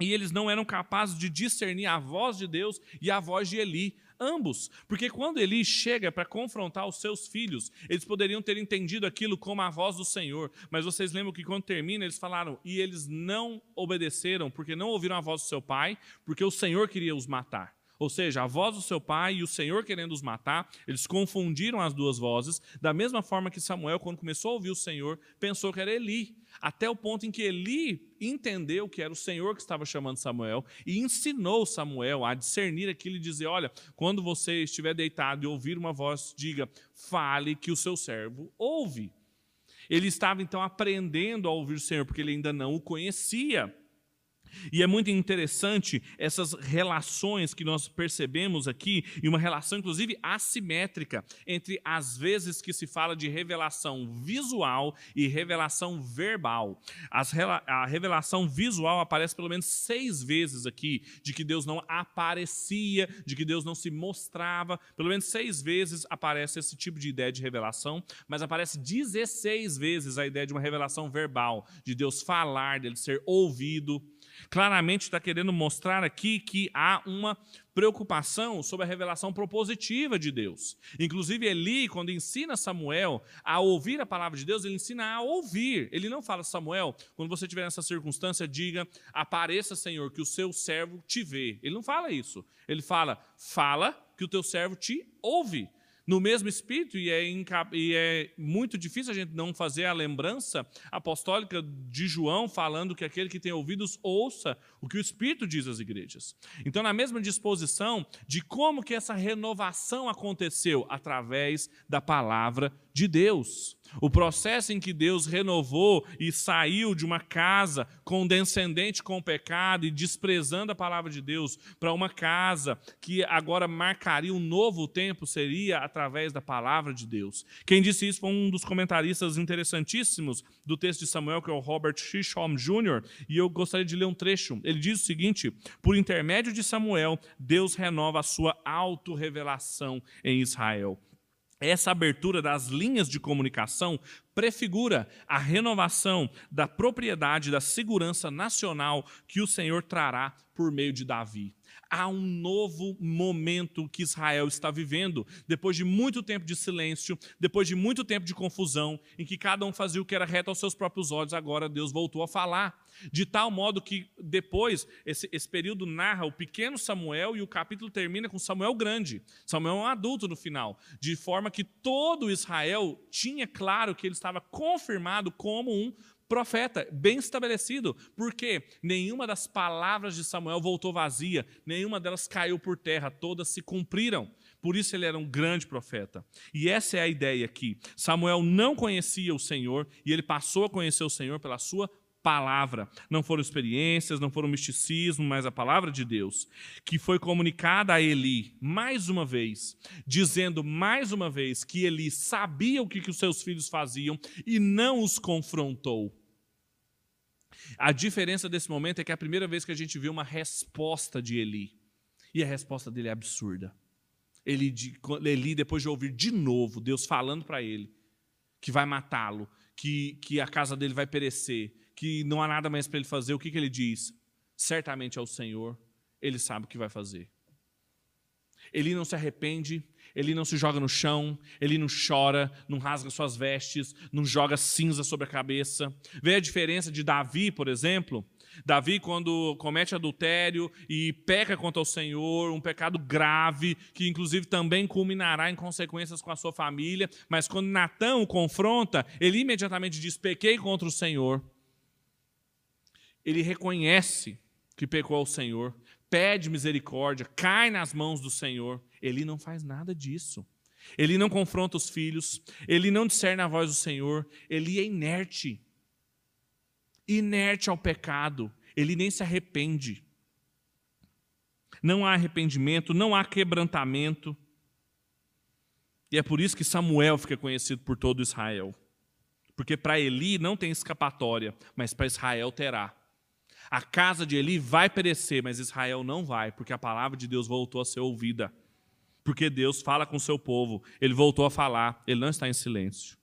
E eles não eram capazes de discernir a voz de Deus e a voz de Eli ambos, porque quando Eli chega para confrontar os seus filhos, eles poderiam ter entendido aquilo como a voz do Senhor, mas vocês lembram que quando termina, eles falaram, e eles não obedeceram, porque não ouviram a voz do seu pai, porque o Senhor queria os matar. Ou seja, a voz do seu pai e o Senhor querendo os matar, eles confundiram as duas vozes, da mesma forma que Samuel, quando começou a ouvir o Senhor, pensou que era Eli, até o ponto em que Eli entendeu que era o Senhor que estava chamando Samuel e ensinou Samuel a discernir aquilo e dizer: Olha, quando você estiver deitado e ouvir uma voz, diga, fale que o seu servo ouve. Ele estava então aprendendo a ouvir o Senhor, porque ele ainda não o conhecia. E é muito interessante essas relações que nós percebemos aqui, e uma relação, inclusive, assimétrica entre as vezes que se fala de revelação visual e revelação verbal. As, a revelação visual aparece pelo menos seis vezes aqui, de que Deus não aparecia, de que Deus não se mostrava. Pelo menos seis vezes aparece esse tipo de ideia de revelação, mas aparece 16 vezes a ideia de uma revelação verbal, de Deus falar, dele ser ouvido claramente está querendo mostrar aqui que há uma preocupação sobre a revelação propositiva de Deus. Inclusive, Eli, quando ensina Samuel a ouvir a palavra de Deus, ele ensina a ouvir. Ele não fala, Samuel, quando você estiver nessa circunstância, diga: apareça, Senhor, que o seu servo te vê. Ele não fala isso. Ele fala: fala que o teu servo te ouve no mesmo espírito, e é, e é, muito difícil a gente não fazer a lembrança apostólica de João falando que aquele que tem ouvidos ouça o que o Espírito diz às igrejas. Então, na mesma disposição de como que essa renovação aconteceu através da palavra de Deus. O processo em que Deus renovou e saiu de uma casa condescendente com o pecado e desprezando a palavra de Deus para uma casa que agora marcaria um novo tempo seria através da palavra de Deus. Quem disse isso foi um dos comentaristas interessantíssimos do texto de Samuel, que é o Robert Shisholm Jr., e eu gostaria de ler um trecho. Ele diz o seguinte: Por intermédio de Samuel, Deus renova a sua autorrevelação em Israel. Essa abertura das linhas de comunicação prefigura a renovação da propriedade da segurança nacional que o Senhor trará por meio de Davi. Há um novo momento que Israel está vivendo, depois de muito tempo de silêncio, depois de muito tempo de confusão, em que cada um fazia o que era reto aos seus próprios olhos, agora Deus voltou a falar. De tal modo que depois, esse, esse período narra o pequeno Samuel e o capítulo termina com Samuel grande. Samuel é um adulto no final, de forma que todo Israel tinha claro que ele estava confirmado como um profeta, bem estabelecido, porque nenhuma das palavras de Samuel voltou vazia, nenhuma delas caiu por terra, todas se cumpriram. Por isso ele era um grande profeta. E essa é a ideia aqui. Samuel não conhecia o Senhor e ele passou a conhecer o Senhor pela sua palavra. Não foram experiências, não foram misticismo, mas a palavra de Deus, que foi comunicada a Eli mais uma vez, dizendo mais uma vez que Eli sabia o que, que os seus filhos faziam e não os confrontou. A diferença desse momento é que é a primeira vez que a gente vê uma resposta de Eli. E a resposta dele é absurda. Eli, Eli depois de ouvir de novo Deus falando para ele que vai matá-lo, que, que a casa dele vai perecer, que não há nada mais para ele fazer, o que, que ele diz? Certamente é o Senhor, ele sabe o que vai fazer. Ele não se arrepende, ele não se joga no chão, ele não chora, não rasga suas vestes, não joga cinza sobre a cabeça. Vê a diferença de Davi, por exemplo? Davi, quando comete adultério e peca contra o Senhor, um pecado grave, que inclusive também culminará em consequências com a sua família, mas quando Natã o confronta, ele imediatamente diz: Pequei contra o Senhor. Ele reconhece que pecou ao Senhor, pede misericórdia, cai nas mãos do Senhor. Ele não faz nada disso. Ele não confronta os filhos, ele não discerne a voz do Senhor, ele é inerte. Inerte ao pecado, ele nem se arrepende. Não há arrependimento, não há quebrantamento. E é por isso que Samuel fica conhecido por todo Israel. Porque para Eli não tem escapatória, mas para Israel terá. A casa de Eli vai perecer, mas Israel não vai, porque a palavra de Deus voltou a ser ouvida. Porque Deus fala com o seu povo, ele voltou a falar, ele não está em silêncio.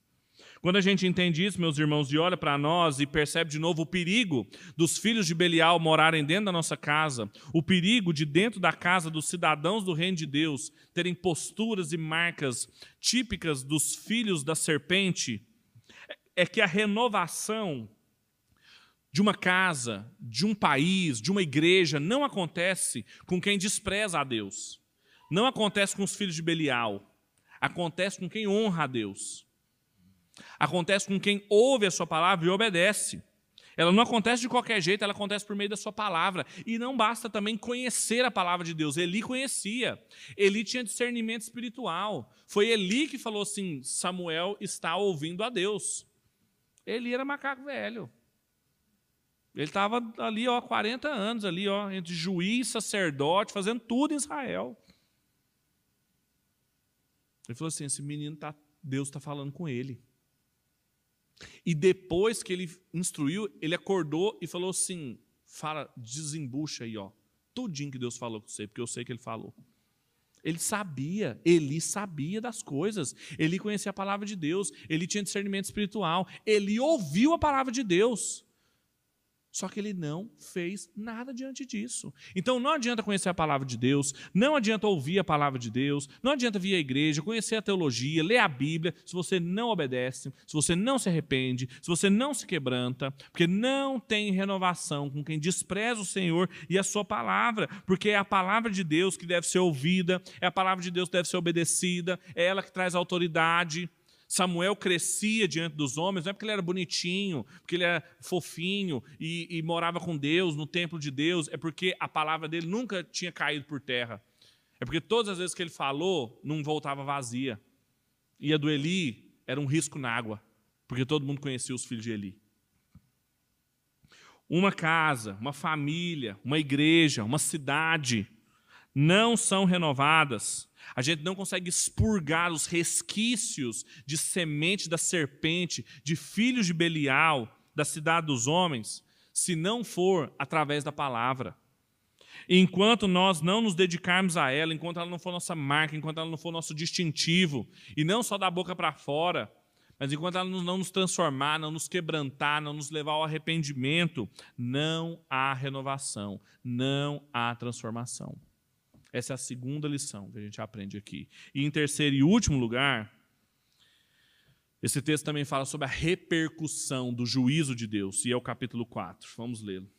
Quando a gente entende isso, meus irmãos, e olha para nós e percebe de novo o perigo dos filhos de Belial morarem dentro da nossa casa, o perigo de dentro da casa dos cidadãos do reino de Deus terem posturas e marcas típicas dos filhos da serpente, é que a renovação de uma casa, de um país, de uma igreja, não acontece com quem despreza a Deus. Não acontece com os filhos de Belial. Acontece com quem honra a Deus. Acontece com quem ouve a sua palavra e obedece. Ela não acontece de qualquer jeito, ela acontece por meio da sua palavra. E não basta também conhecer a palavra de Deus. Eli conhecia. Eli tinha discernimento espiritual. Foi Eli que falou assim: Samuel está ouvindo a Deus. Eli era macaco velho. Ele estava ali, ó, 40 anos, ali, ó, entre juiz, sacerdote, fazendo tudo em Israel. Ele falou assim: esse menino tá, Deus está falando com ele. E depois que ele instruiu, ele acordou e falou assim: fala, desembucha aí, ó, tudinho que Deus falou com você, porque eu sei que ele falou. Ele sabia, ele sabia das coisas, ele conhecia a palavra de Deus, ele tinha discernimento espiritual, ele ouviu a palavra de Deus. Só que ele não fez nada diante disso. Então não adianta conhecer a palavra de Deus, não adianta ouvir a palavra de Deus, não adianta vir à igreja, conhecer a teologia, ler a Bíblia, se você não obedece, se você não se arrepende, se você não se quebranta, porque não tem renovação com quem despreza o Senhor e a sua palavra, porque é a palavra de Deus que deve ser ouvida, é a palavra de Deus que deve ser obedecida, é ela que traz autoridade. Samuel crescia diante dos homens, não é porque ele era bonitinho, porque ele era fofinho e, e, morava com Deus, no templo de Deus, é porque a palavra dele nunca tinha caído por terra. É porque todas as vezes que ele falou, não voltava vazia. E a do Eli era um risco na água, porque todo mundo conhecia os filhos de Eli. Uma casa, uma família, uma igreja, uma cidade não são renovadas a gente não consegue expurgar os resquícios de semente da serpente, de filhos de Belial, da cidade dos homens, se não for através da palavra. enquanto nós não nos dedicarmos a ela, enquanto ela não for nossa marca, enquanto ela não for nosso distintivo, e não só da boca para fora, mas enquanto ela não nos transformar, não nos quebrantar, não nos levar ao arrependimento, não há renovação, não há transformação. Essa é a segunda lição que a gente aprende aqui. E em terceiro e último lugar, esse texto também fala sobre a repercussão do juízo de Deus, e é o capítulo 4. Vamos lê-lo.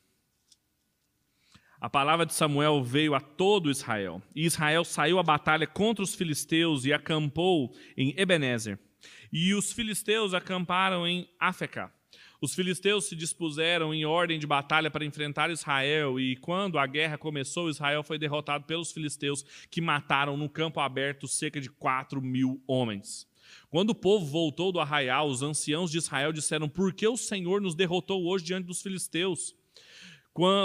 A palavra de Samuel veio a todo Israel, e Israel saiu à batalha contra os filisteus e acampou em Ebenezer. E os filisteus acamparam em Afecá. Os filisteus se dispuseram em ordem de batalha para enfrentar Israel, e quando a guerra começou, Israel foi derrotado pelos filisteus, que mataram no campo aberto cerca de quatro mil homens. Quando o povo voltou do arraial, os anciãos de Israel disseram: Por que o Senhor nos derrotou hoje diante dos filisteus?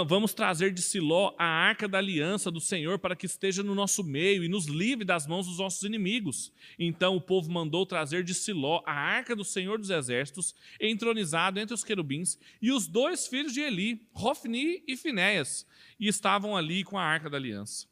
Vamos trazer de Siló a arca da aliança do Senhor para que esteja no nosso meio e nos livre das mãos dos nossos inimigos. Então o povo mandou trazer de Siló a arca do Senhor dos exércitos, entronizado entre os querubins, e os dois filhos de Eli, Rofni e Finéias, e estavam ali com a arca da aliança.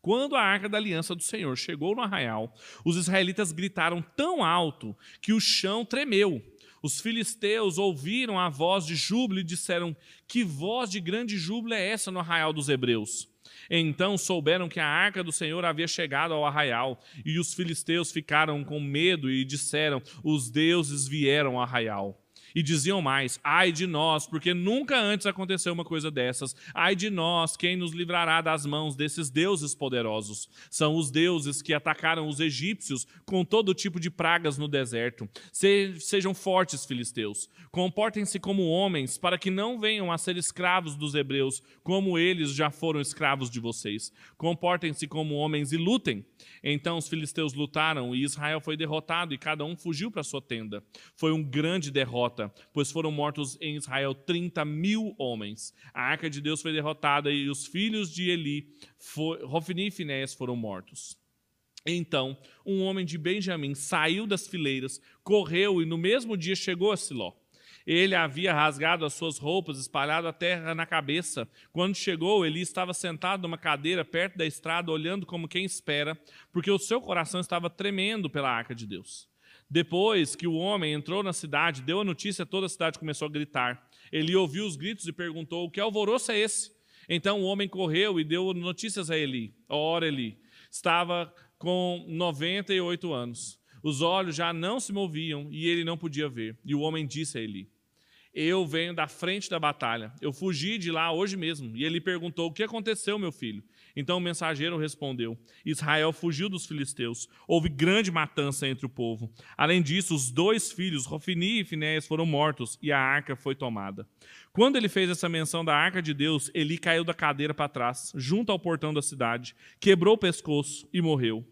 Quando a arca da aliança do Senhor chegou no arraial, os israelitas gritaram tão alto que o chão tremeu. Os filisteus ouviram a voz de júbilo e disseram: Que voz de grande júbilo é essa no arraial dos hebreus? Então souberam que a arca do Senhor havia chegado ao arraial, e os filisteus ficaram com medo e disseram: Os deuses vieram ao arraial. E diziam mais: Ai de nós, porque nunca antes aconteceu uma coisa dessas. Ai de nós, quem nos livrará das mãos desses deuses poderosos? São os deuses que atacaram os egípcios com todo tipo de pragas no deserto. Se, sejam fortes, filisteus. Comportem-se como homens, para que não venham a ser escravos dos hebreus, como eles já foram escravos de vocês. Comportem-se como homens e lutem. Então os filisteus lutaram e Israel foi derrotado e cada um fugiu para sua tenda. Foi uma grande derrota, pois foram mortos em Israel 30 mil homens. A arca de Deus foi derrotada e os filhos de Eli, Rofini e Finéias, foram mortos. Então, um homem de Benjamim saiu das fileiras, correu e no mesmo dia chegou a Siló. Ele havia rasgado as suas roupas, espalhado a terra na cabeça. Quando chegou, ele estava sentado numa cadeira perto da estrada, olhando como quem espera, porque o seu coração estava tremendo pela arca de Deus. Depois que o homem entrou na cidade, deu a notícia, toda a cidade começou a gritar. Ele ouviu os gritos e perguntou: que alvoroço é esse? Então o homem correu e deu notícias a Eli. Ora, Eli estava com 98 anos. Os olhos já não se moviam e ele não podia ver. E o homem disse a Eli: Eu venho da frente da batalha. Eu fugi de lá hoje mesmo. E ele perguntou: O que aconteceu, meu filho? Então o mensageiro respondeu: Israel fugiu dos filisteus. Houve grande matança entre o povo. Além disso, os dois filhos, Rofini e Finéias, foram mortos e a arca foi tomada. Quando ele fez essa menção da arca de Deus, Eli caiu da cadeira para trás, junto ao portão da cidade, quebrou o pescoço e morreu.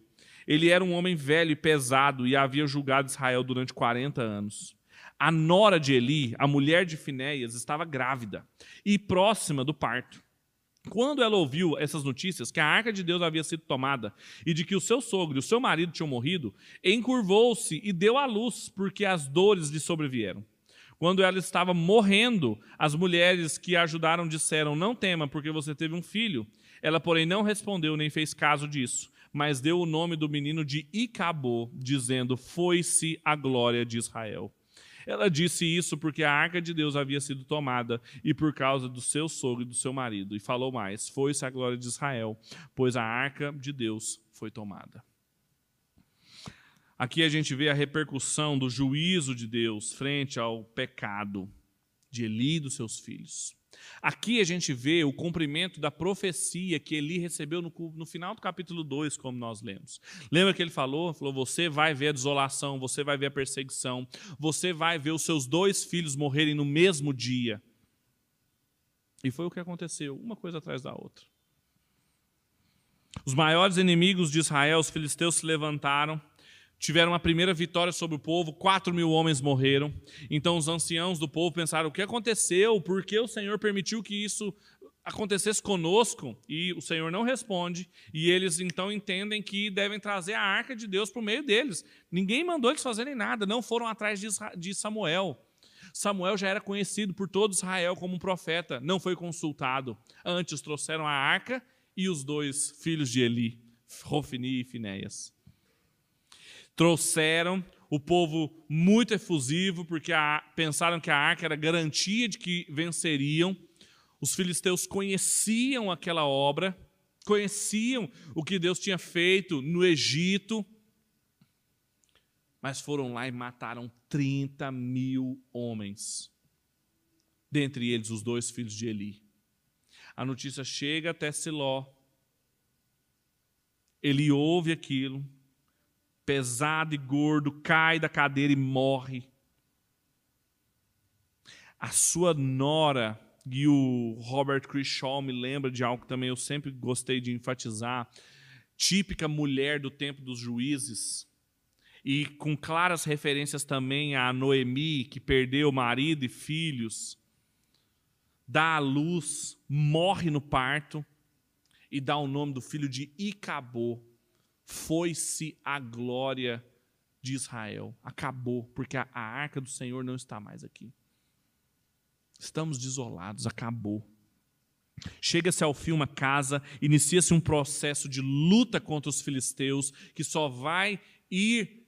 Ele era um homem velho e pesado e havia julgado Israel durante 40 anos. A nora de Eli, a mulher de Finéias, estava grávida e próxima do parto. Quando ela ouviu essas notícias, que a arca de Deus havia sido tomada e de que o seu sogro e o seu marido tinham morrido, encurvou-se e deu à luz, porque as dores lhe sobrevieram. Quando ela estava morrendo, as mulheres que a ajudaram disseram: Não tema, porque você teve um filho. Ela, porém, não respondeu nem fez caso disso mas deu o nome do menino de Icabô, dizendo: Foi-se a glória de Israel. Ela disse isso porque a arca de Deus havia sido tomada e por causa do seu sogro e do seu marido. E falou mais: Foi-se a glória de Israel, pois a arca de Deus foi tomada. Aqui a gente vê a repercussão do juízo de Deus frente ao pecado de Eli e dos seus filhos. Aqui a gente vê o cumprimento da profecia que Eli recebeu no, no, final do capítulo 2, como nós lemos. Lembra que ele falou? Falou: Você vai ver a desolação, você vai ver a perseguição, você vai ver os seus dois filhos morrerem no mesmo dia. E foi o que aconteceu, uma coisa atrás da outra. Os maiores inimigos de Israel, os filisteus, se levantaram tiveram a primeira vitória sobre o povo, quatro mil homens morreram. Então os anciãos do povo pensaram: o que aconteceu? Por que o Senhor permitiu que isso acontecesse conosco? E o Senhor não responde. E eles então entendem que devem trazer a arca de Deus por meio deles. Ninguém mandou eles fazerem nada, não foram atrás de Samuel. Samuel já era conhecido por todo Israel como um profeta, não foi consultado. Antes trouxeram a arca e os dois filhos de Eli, Rofini e Finéias trouxeram o povo muito efusivo, porque a, pensaram que a arca era garantia de que venceriam. Os filisteus conheciam aquela obra conheciam o que Deus tinha feito no Egito, mas foram lá e mataram 30 mil homens, dentre eles os dois filhos de Eli. A notícia chega até Siló. Ele ouve aquilo, pesado e gordo, cai da cadeira e morre. A sua nora, e o Robert Crishaw me lembra de algo que também eu sempre gostei de enfatizar, típica mulher do tempo dos juízes, e com claras referências também a Noemi, que perdeu marido e filhos, dá à luz, morre no parto e dá o nome do filho de Icabô. Foi-se a glória de Israel. Acabou, porque a, a arca do Senhor não está mais aqui. Estamos desolados, acabou. Chega-se ao fim uma casa, inicia-se um processo de luta contra os filisteus, que só vai ir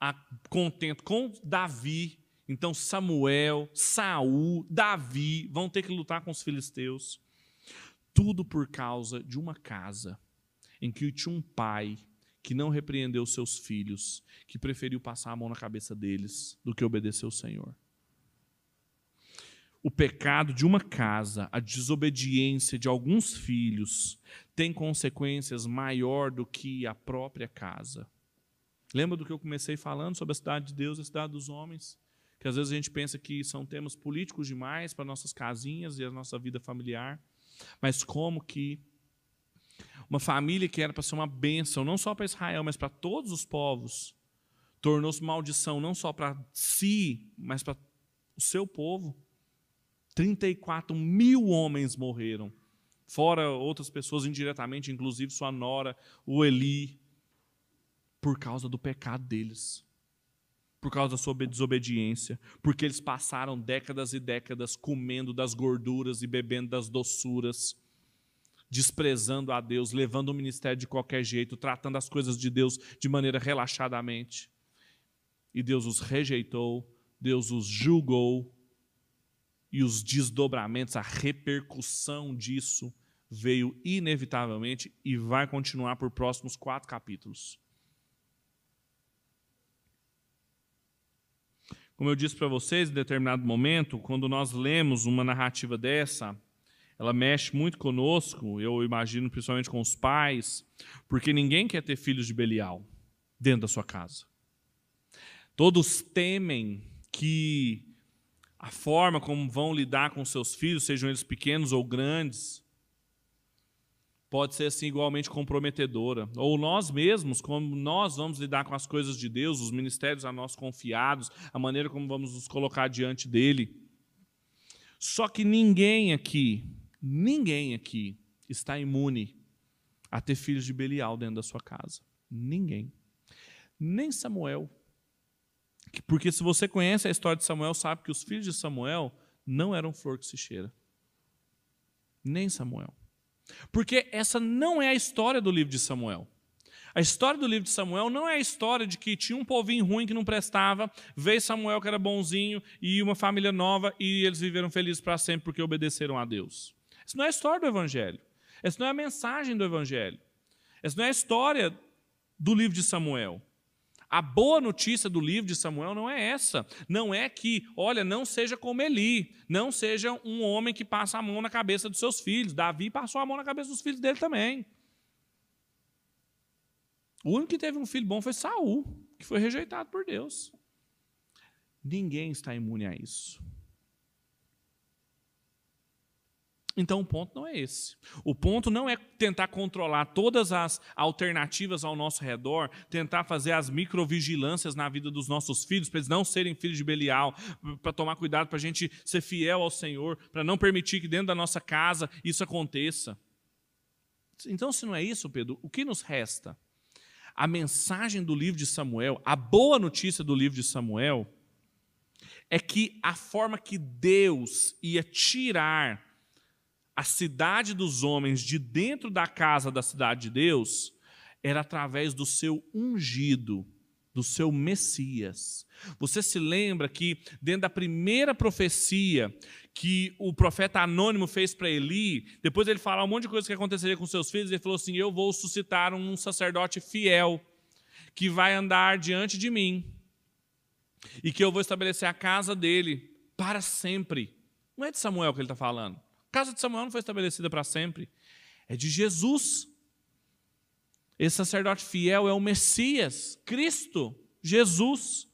a contento com Davi. Então Samuel, Saul, Davi vão ter que lutar com os filisteus. Tudo por causa de uma casa em que tinha um pai que não repreendeu seus filhos, que preferiu passar a mão na cabeça deles do que obedecer o Senhor. O pecado de uma casa, a desobediência de alguns filhos, tem consequências maior do que a própria casa. Lembra do que eu comecei falando sobre a cidade de Deus e a cidade dos homens? Que às vezes a gente pensa que são temas políticos demais para nossas casinhas e a nossa vida familiar. Mas como que uma família que era para ser uma bênção, não só para Israel, mas para todos os povos, tornou-se maldição não só para si, mas para o seu povo. 34 mil homens morreram, fora outras pessoas indiretamente, inclusive sua nora, o Eli, por causa do pecado deles, por causa da sua desobediência, porque eles passaram décadas e décadas comendo das gorduras e bebendo das doçuras, desprezando a Deus, levando o ministério de qualquer jeito, tratando as coisas de Deus de maneira relaxadamente. E Deus os rejeitou, Deus os julgou, e os desdobramentos, a repercussão disso veio inevitavelmente e vai continuar por próximos quatro capítulos. Como eu disse para vocês, em determinado momento, quando nós lemos uma narrativa dessa, ela mexe muito conosco, eu imagino principalmente com os pais, porque ninguém quer ter filhos de Belial dentro da sua casa. Todos temem que a forma como vão lidar com seus filhos, sejam eles pequenos ou grandes, pode ser assim igualmente comprometedora. Ou nós mesmos, como nós vamos lidar com as coisas de Deus, os ministérios a nós confiados, a maneira como vamos nos colocar diante dele. Só que ninguém aqui, ninguém aqui está imune a ter filhos de Belial dentro da sua casa. Ninguém. Nem Samuel. Porque se você conhece a história de Samuel, sabe que os filhos de Samuel não eram flor que se cheira. Nem Samuel. Porque essa não é a história do livro de Samuel. A história do livro de Samuel não é a história de que tinha um povinho ruim que não prestava, veio Samuel que era bonzinho e uma família nova e eles viveram felizes para sempre porque obedeceram a Deus. Essa não é a história do Evangelho. Essa não é a mensagem do Evangelho. Essa não é a história do livro de Samuel. A boa notícia do livro de Samuel não é essa. Não é que, olha, não seja como Eli, não seja um homem que passa a mão na cabeça dos seus filhos. Davi passou a mão na cabeça dos filhos dele também. O único que teve um filho bom foi Saul, que foi rejeitado por Deus. Ninguém está imune a isso. Então o ponto não é esse. O ponto não é tentar controlar todas as alternativas ao nosso redor, tentar fazer as microvigilâncias na vida dos nossos filhos, para eles não serem filhos de Belial, para tomar cuidado para a gente ser fiel ao Senhor, para não permitir que dentro da nossa casa isso aconteça. Então, se não é isso, Pedro, o que nos resta? A mensagem do livro de Samuel, a boa notícia do livro de Samuel, é que a forma que Deus ia tirar a cidade dos homens de dentro da casa da cidade de Deus era através do seu ungido, do seu Messias. Você se lembra que, dentro da primeira profecia que o profeta anônimo fez para Eli, depois ele falar um monte de coisa que aconteceria com seus filhos, ele falou assim: Eu vou suscitar um sacerdote fiel que vai andar diante de mim e que eu vou estabelecer a casa dele para sempre. Não é de Samuel que ele está falando. Casa de Samuel não foi estabelecida para sempre. É de Jesus. Esse sacerdote fiel é o Messias, Cristo, Jesus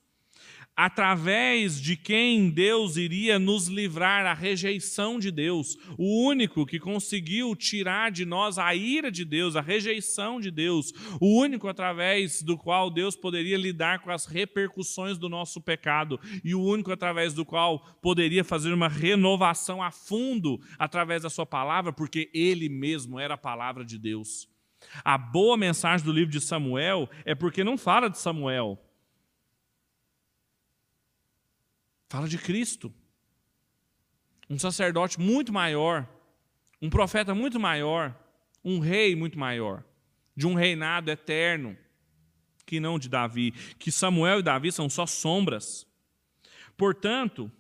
através de quem Deus iria nos livrar da rejeição de Deus, o único que conseguiu tirar de nós a ira de Deus, a rejeição de Deus, o único através do qual Deus poderia lidar com as repercussões do nosso pecado. E o único através do qual poderia fazer uma renovação a fundo através da sua palavra, porque ele mesmo era a palavra de Deus. A boa mensagem do livro de Samuel é porque não fala de Samuel, Fala de Cristo. Um sacerdote muito maior, um profeta muito maior, um rei muito maior, de um reinado eterno, que não de Davi, que Samuel e Davi são só sombras. Portanto,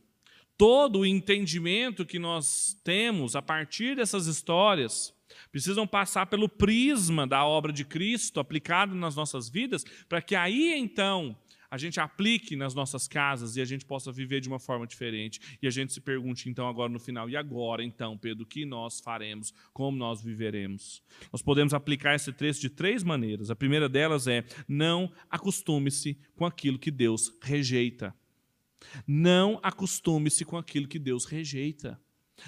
todo o entendimento que nós temos a partir dessas histórias precisam passar pelo prisma da obra de Cristo aplicado nas nossas vidas, para que aí então a gente aplique nas nossas casas e a gente possa viver de uma forma diferente. E a gente se pergunte então agora no final, e agora então, Pedro, o que nós faremos? Como nós viveremos? Nós podemos aplicar esse trecho de três maneiras. A primeira delas é: não acostume-se com aquilo que Deus rejeita. Não acostume-se com aquilo que Deus rejeita.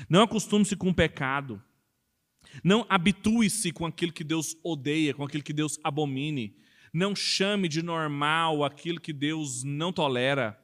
Não acostume-se com o pecado. Não habitue-se com aquilo que Deus odeia, com aquilo que Deus abomine. Não chame de normal aquilo que Deus não tolera.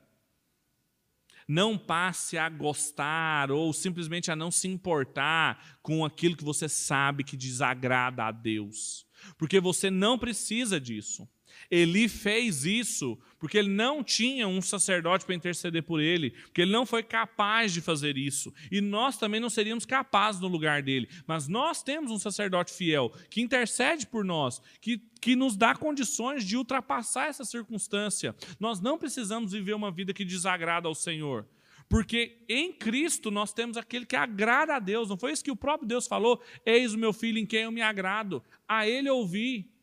Não passe a gostar ou simplesmente a não se importar com aquilo que você sabe que desagrada a Deus. Porque você não precisa disso. Eli fez isso porque ele não tinha um sacerdote para interceder por ele, porque ele não foi capaz de fazer isso. E nós também não seríamos capazes no lugar dele. Mas nós temos um sacerdote fiel que intercede por nós, que, que nos dá condições de ultrapassar essa circunstância. Nós não precisamos viver uma vida que desagrada ao Senhor. Porque em Cristo nós temos aquele que agrada a Deus. Não foi isso que o próprio Deus falou? Eis o meu filho em quem eu me agrado. A ele ouvi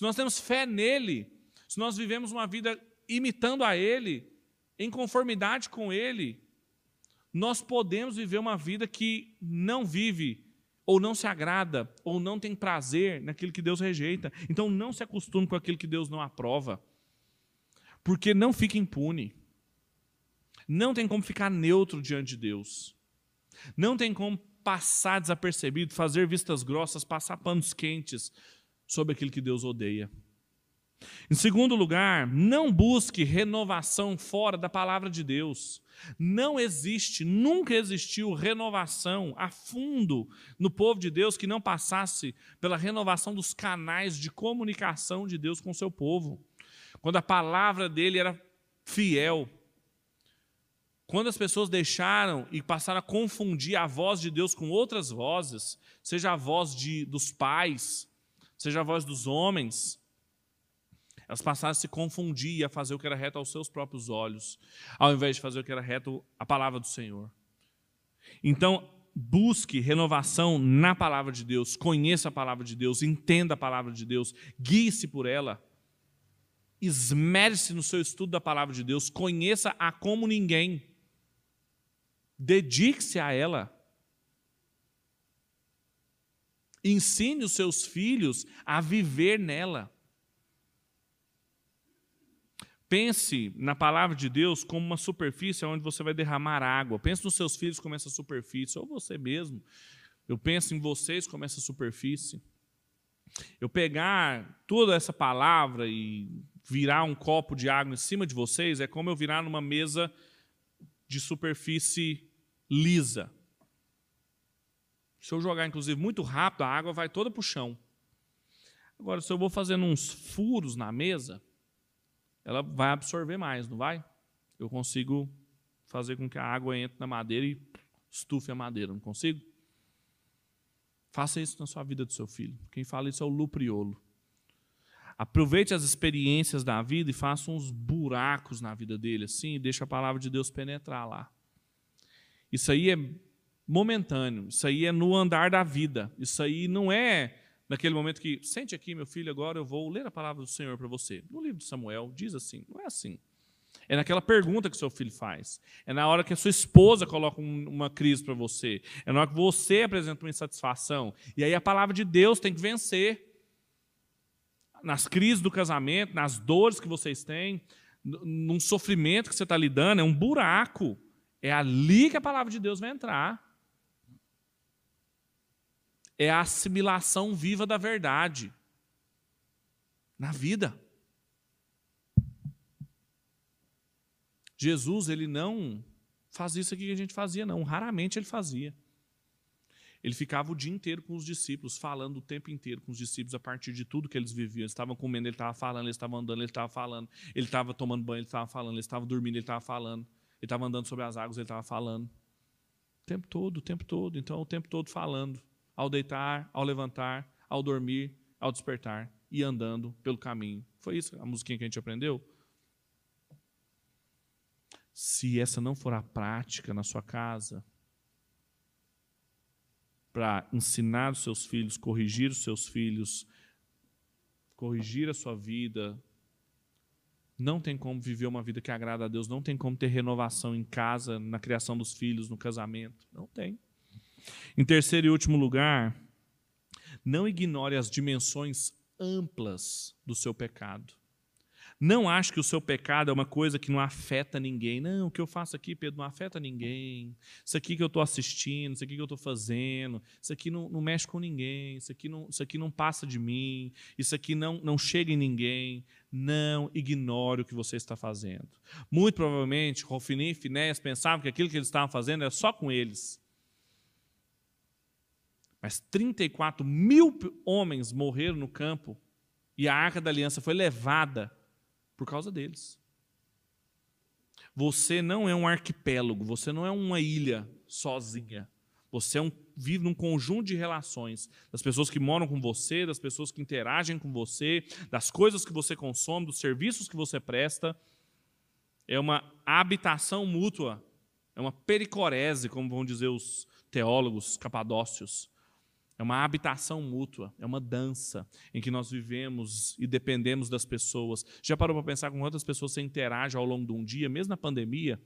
se nós temos fé nele, se nós vivemos uma vida imitando a ele, em conformidade com ele, nós podemos viver uma vida que não vive ou não se agrada, ou não tem prazer naquilo que Deus rejeita. Então não se acostume com aquilo que Deus não aprova. Porque não fica impune. Não tem como ficar neutro diante de Deus. Não tem como passar desapercebido, fazer vistas grossas, passar panos quentes sobre aquilo que Deus odeia. Em segundo lugar, não busque renovação fora da palavra de Deus. Não existe, nunca existiu renovação a fundo no povo de Deus que não passasse pela renovação dos canais de comunicação de Deus com o seu povo. Quando a palavra dele era fiel. Quando as pessoas deixaram e passaram a confundir a voz de Deus com outras vozes, seja a voz de, dos pais, seja a voz dos homens, elas passaram a se confundir e a fazer o que era reto aos seus próprios olhos, ao invés de fazer o que era reto à palavra do Senhor. Então, busque renovação na palavra de Deus, conheça a palavra de Deus, entenda a palavra de Deus, guie-se por ela, esmere-se no seu estudo da palavra de Deus, conheça-a como ninguém, dedique-se a ela. Ensine os seus filhos a viver nela. Pense na palavra de Deus como uma superfície onde você vai derramar água. Pense nos seus filhos como essa superfície, ou você mesmo. Eu penso em vocês como essa superfície. Eu pegar toda essa palavra e virar um copo de água em cima de vocês é como eu virar numa mesa de superfície lisa. Se eu jogar, inclusive, muito rápido, a água vai toda para o chão. Agora, se eu vou fazendo uns furos na mesa, ela vai absorver mais, não vai? Eu consigo fazer com que a água entre na madeira e estufe a madeira, não consigo? Faça isso na sua vida do seu filho. Quem fala isso é o Lupriolo. Aproveite as experiências da vida e faça uns buracos na vida dele, assim, e deixa a palavra de Deus penetrar lá. Isso aí é momentâneo, isso aí é no andar da vida. Isso aí não é naquele momento que, sente aqui, meu filho, agora eu vou ler a palavra do Senhor para você. No livro de Samuel, diz assim: não é assim. É naquela pergunta que seu filho faz. É na hora que a sua esposa coloca uma crise para você. É na hora que você apresenta uma insatisfação. E aí a palavra de Deus tem que vencer nas crises do casamento, nas dores que vocês têm, num sofrimento que você está lidando, é um buraco. É ali que a palavra de Deus vai entrar. É a assimilação viva da verdade na vida. Jesus, ele não faz isso aqui que a gente fazia, não. Raramente ele fazia. Ele ficava o dia inteiro com os discípulos, falando o tempo inteiro com os discípulos a partir de tudo que eles viviam. Eles estavam comendo, ele estava falando, eles estavam andando, ele estava falando, ele estava tomando banho, ele estava falando, ele estava dormindo, ele estava falando, ele estava andando sobre as águas, ele estava falando. O tempo todo, o tempo todo. Então, o tempo todo falando. Ao deitar, ao levantar, ao dormir, ao despertar e andando pelo caminho. Foi isso a musiquinha que a gente aprendeu? Se essa não for a prática na sua casa, para ensinar os seus filhos, corrigir os seus filhos, corrigir a sua vida. Não tem como viver uma vida que agrada a Deus, não tem como ter renovação em casa, na criação dos filhos, no casamento. Não tem. Em terceiro e último lugar, não ignore as dimensões amplas do seu pecado. Não ache que o seu pecado é uma coisa que não afeta ninguém. Não, o que eu faço aqui, Pedro, não afeta ninguém. Isso aqui que eu estou assistindo, isso aqui que eu estou fazendo, isso aqui não, não, mexe com ninguém, isso aqui, não, isso aqui não passa de mim, isso aqui não, não chega em ninguém. Não ignore o que você está fazendo. Muito provavelmente, Rofini e Finéas pensavam que aquilo que eles estavam fazendo era só com eles. Mas 34 mil homens morreram no campo e a arca da aliança foi levada por causa deles. Você não é um arquipélago, você não é uma ilha sozinha. Você é um, vive num conjunto de relações das pessoas que moram com você, das pessoas que interagem com você, das coisas que você consome, dos serviços que você presta. É uma habitação mútua, é uma pericorese, como vão dizer os teólogos capadócios. É uma habitação mútua, é uma dança em que nós vivemos e dependemos das pessoas. Já parou para pensar com quantas pessoas você interage ao longo de um dia, mesmo na pandemia?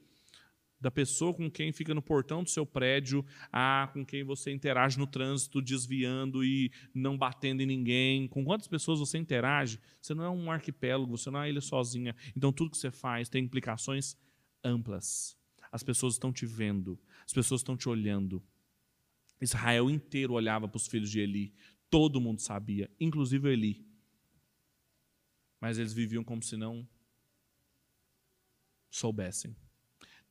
Da pessoa com quem fica no portão do seu prédio, a com quem você interage no trânsito, desviando e não batendo em ninguém. Com quantas pessoas você interage? Você não é um arquipélago, você não é uma ilha sozinha. Então tudo que você faz tem implicações amplas. As pessoas estão te vendo, as pessoas estão te olhando. Israel inteiro olhava para os filhos de Eli. Todo mundo sabia, inclusive Eli. Mas eles viviam como se não soubessem.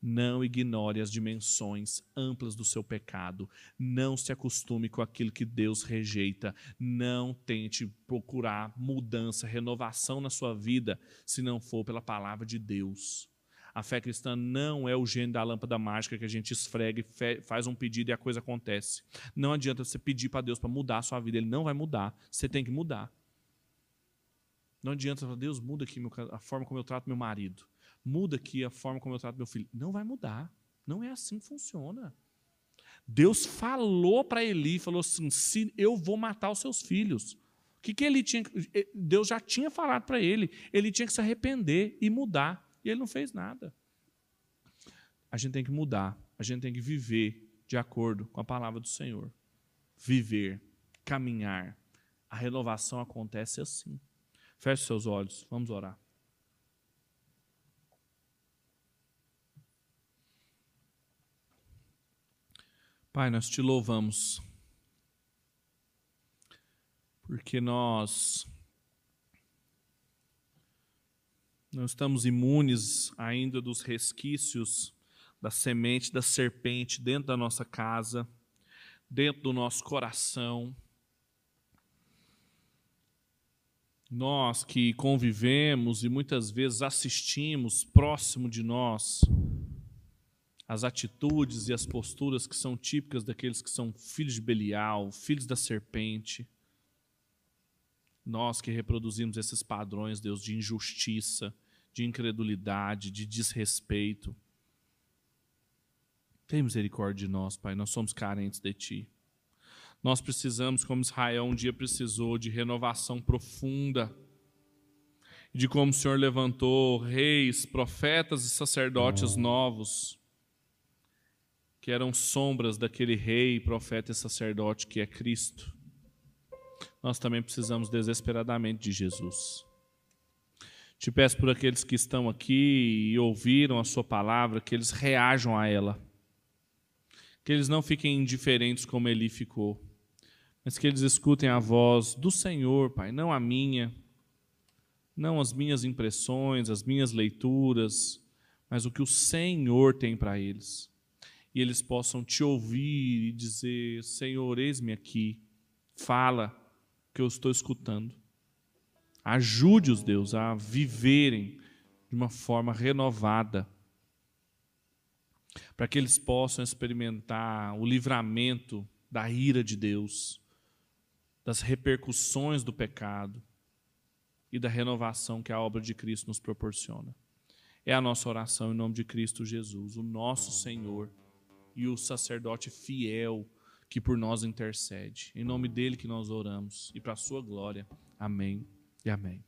Não ignore as dimensões amplas do seu pecado. Não se acostume com aquilo que Deus rejeita. Não tente procurar mudança, renovação na sua vida, se não for pela palavra de Deus. A fé cristã não é o gênio da lâmpada mágica que a gente esfrega e faz um pedido e a coisa acontece. Não adianta você pedir para Deus para mudar a sua vida, ele não vai mudar. Você tem que mudar. Não adianta falar, Deus, muda aqui a forma como eu trato meu marido. Muda aqui a forma como eu trato meu filho. Não vai mudar. Não é assim que funciona. Deus falou para Eli, falou assim: se eu vou matar os seus filhos. O que, que ele tinha? Deus já tinha falado para ele. Ele tinha que se arrepender e mudar. E ele não fez nada. A gente tem que mudar, a gente tem que viver de acordo com a palavra do Senhor. Viver, caminhar. A renovação acontece assim. Feche seus olhos, vamos orar. Pai, nós te louvamos, porque nós Não estamos imunes ainda dos resquícios da semente da serpente dentro da nossa casa, dentro do nosso coração. Nós que convivemos e muitas vezes assistimos próximo de nós as atitudes e as posturas que são típicas daqueles que são filhos de Belial, filhos da serpente. Nós que reproduzimos esses padrões, Deus, de injustiça, de incredulidade, de desrespeito. Tem misericórdia de nós, Pai, nós somos carentes de Ti. Nós precisamos, como Israel um dia precisou, de renovação profunda. De como o Senhor levantou reis, profetas e sacerdotes novos, que eram sombras daquele rei, profeta e sacerdote que é Cristo. Nós também precisamos desesperadamente de Jesus. Te peço por aqueles que estão aqui e ouviram a Sua palavra, que eles reajam a ela. Que eles não fiquem indiferentes como Eli ficou mas que eles escutem a voz do Senhor, Pai, não a minha, não as minhas impressões, as minhas leituras, mas o que o Senhor tem para eles. E eles possam te ouvir e dizer: Senhor, eis-me aqui, fala, que eu estou escutando. Ajude-os, Deus, a viverem de uma forma renovada, para que eles possam experimentar o livramento da ira de Deus das repercussões do pecado e da renovação que a obra de Cristo nos proporciona. É a nossa oração em nome de Cristo Jesus, o nosso Senhor e o sacerdote fiel que por nós intercede. Em nome dele que nós oramos e para a sua glória. Amém e amém.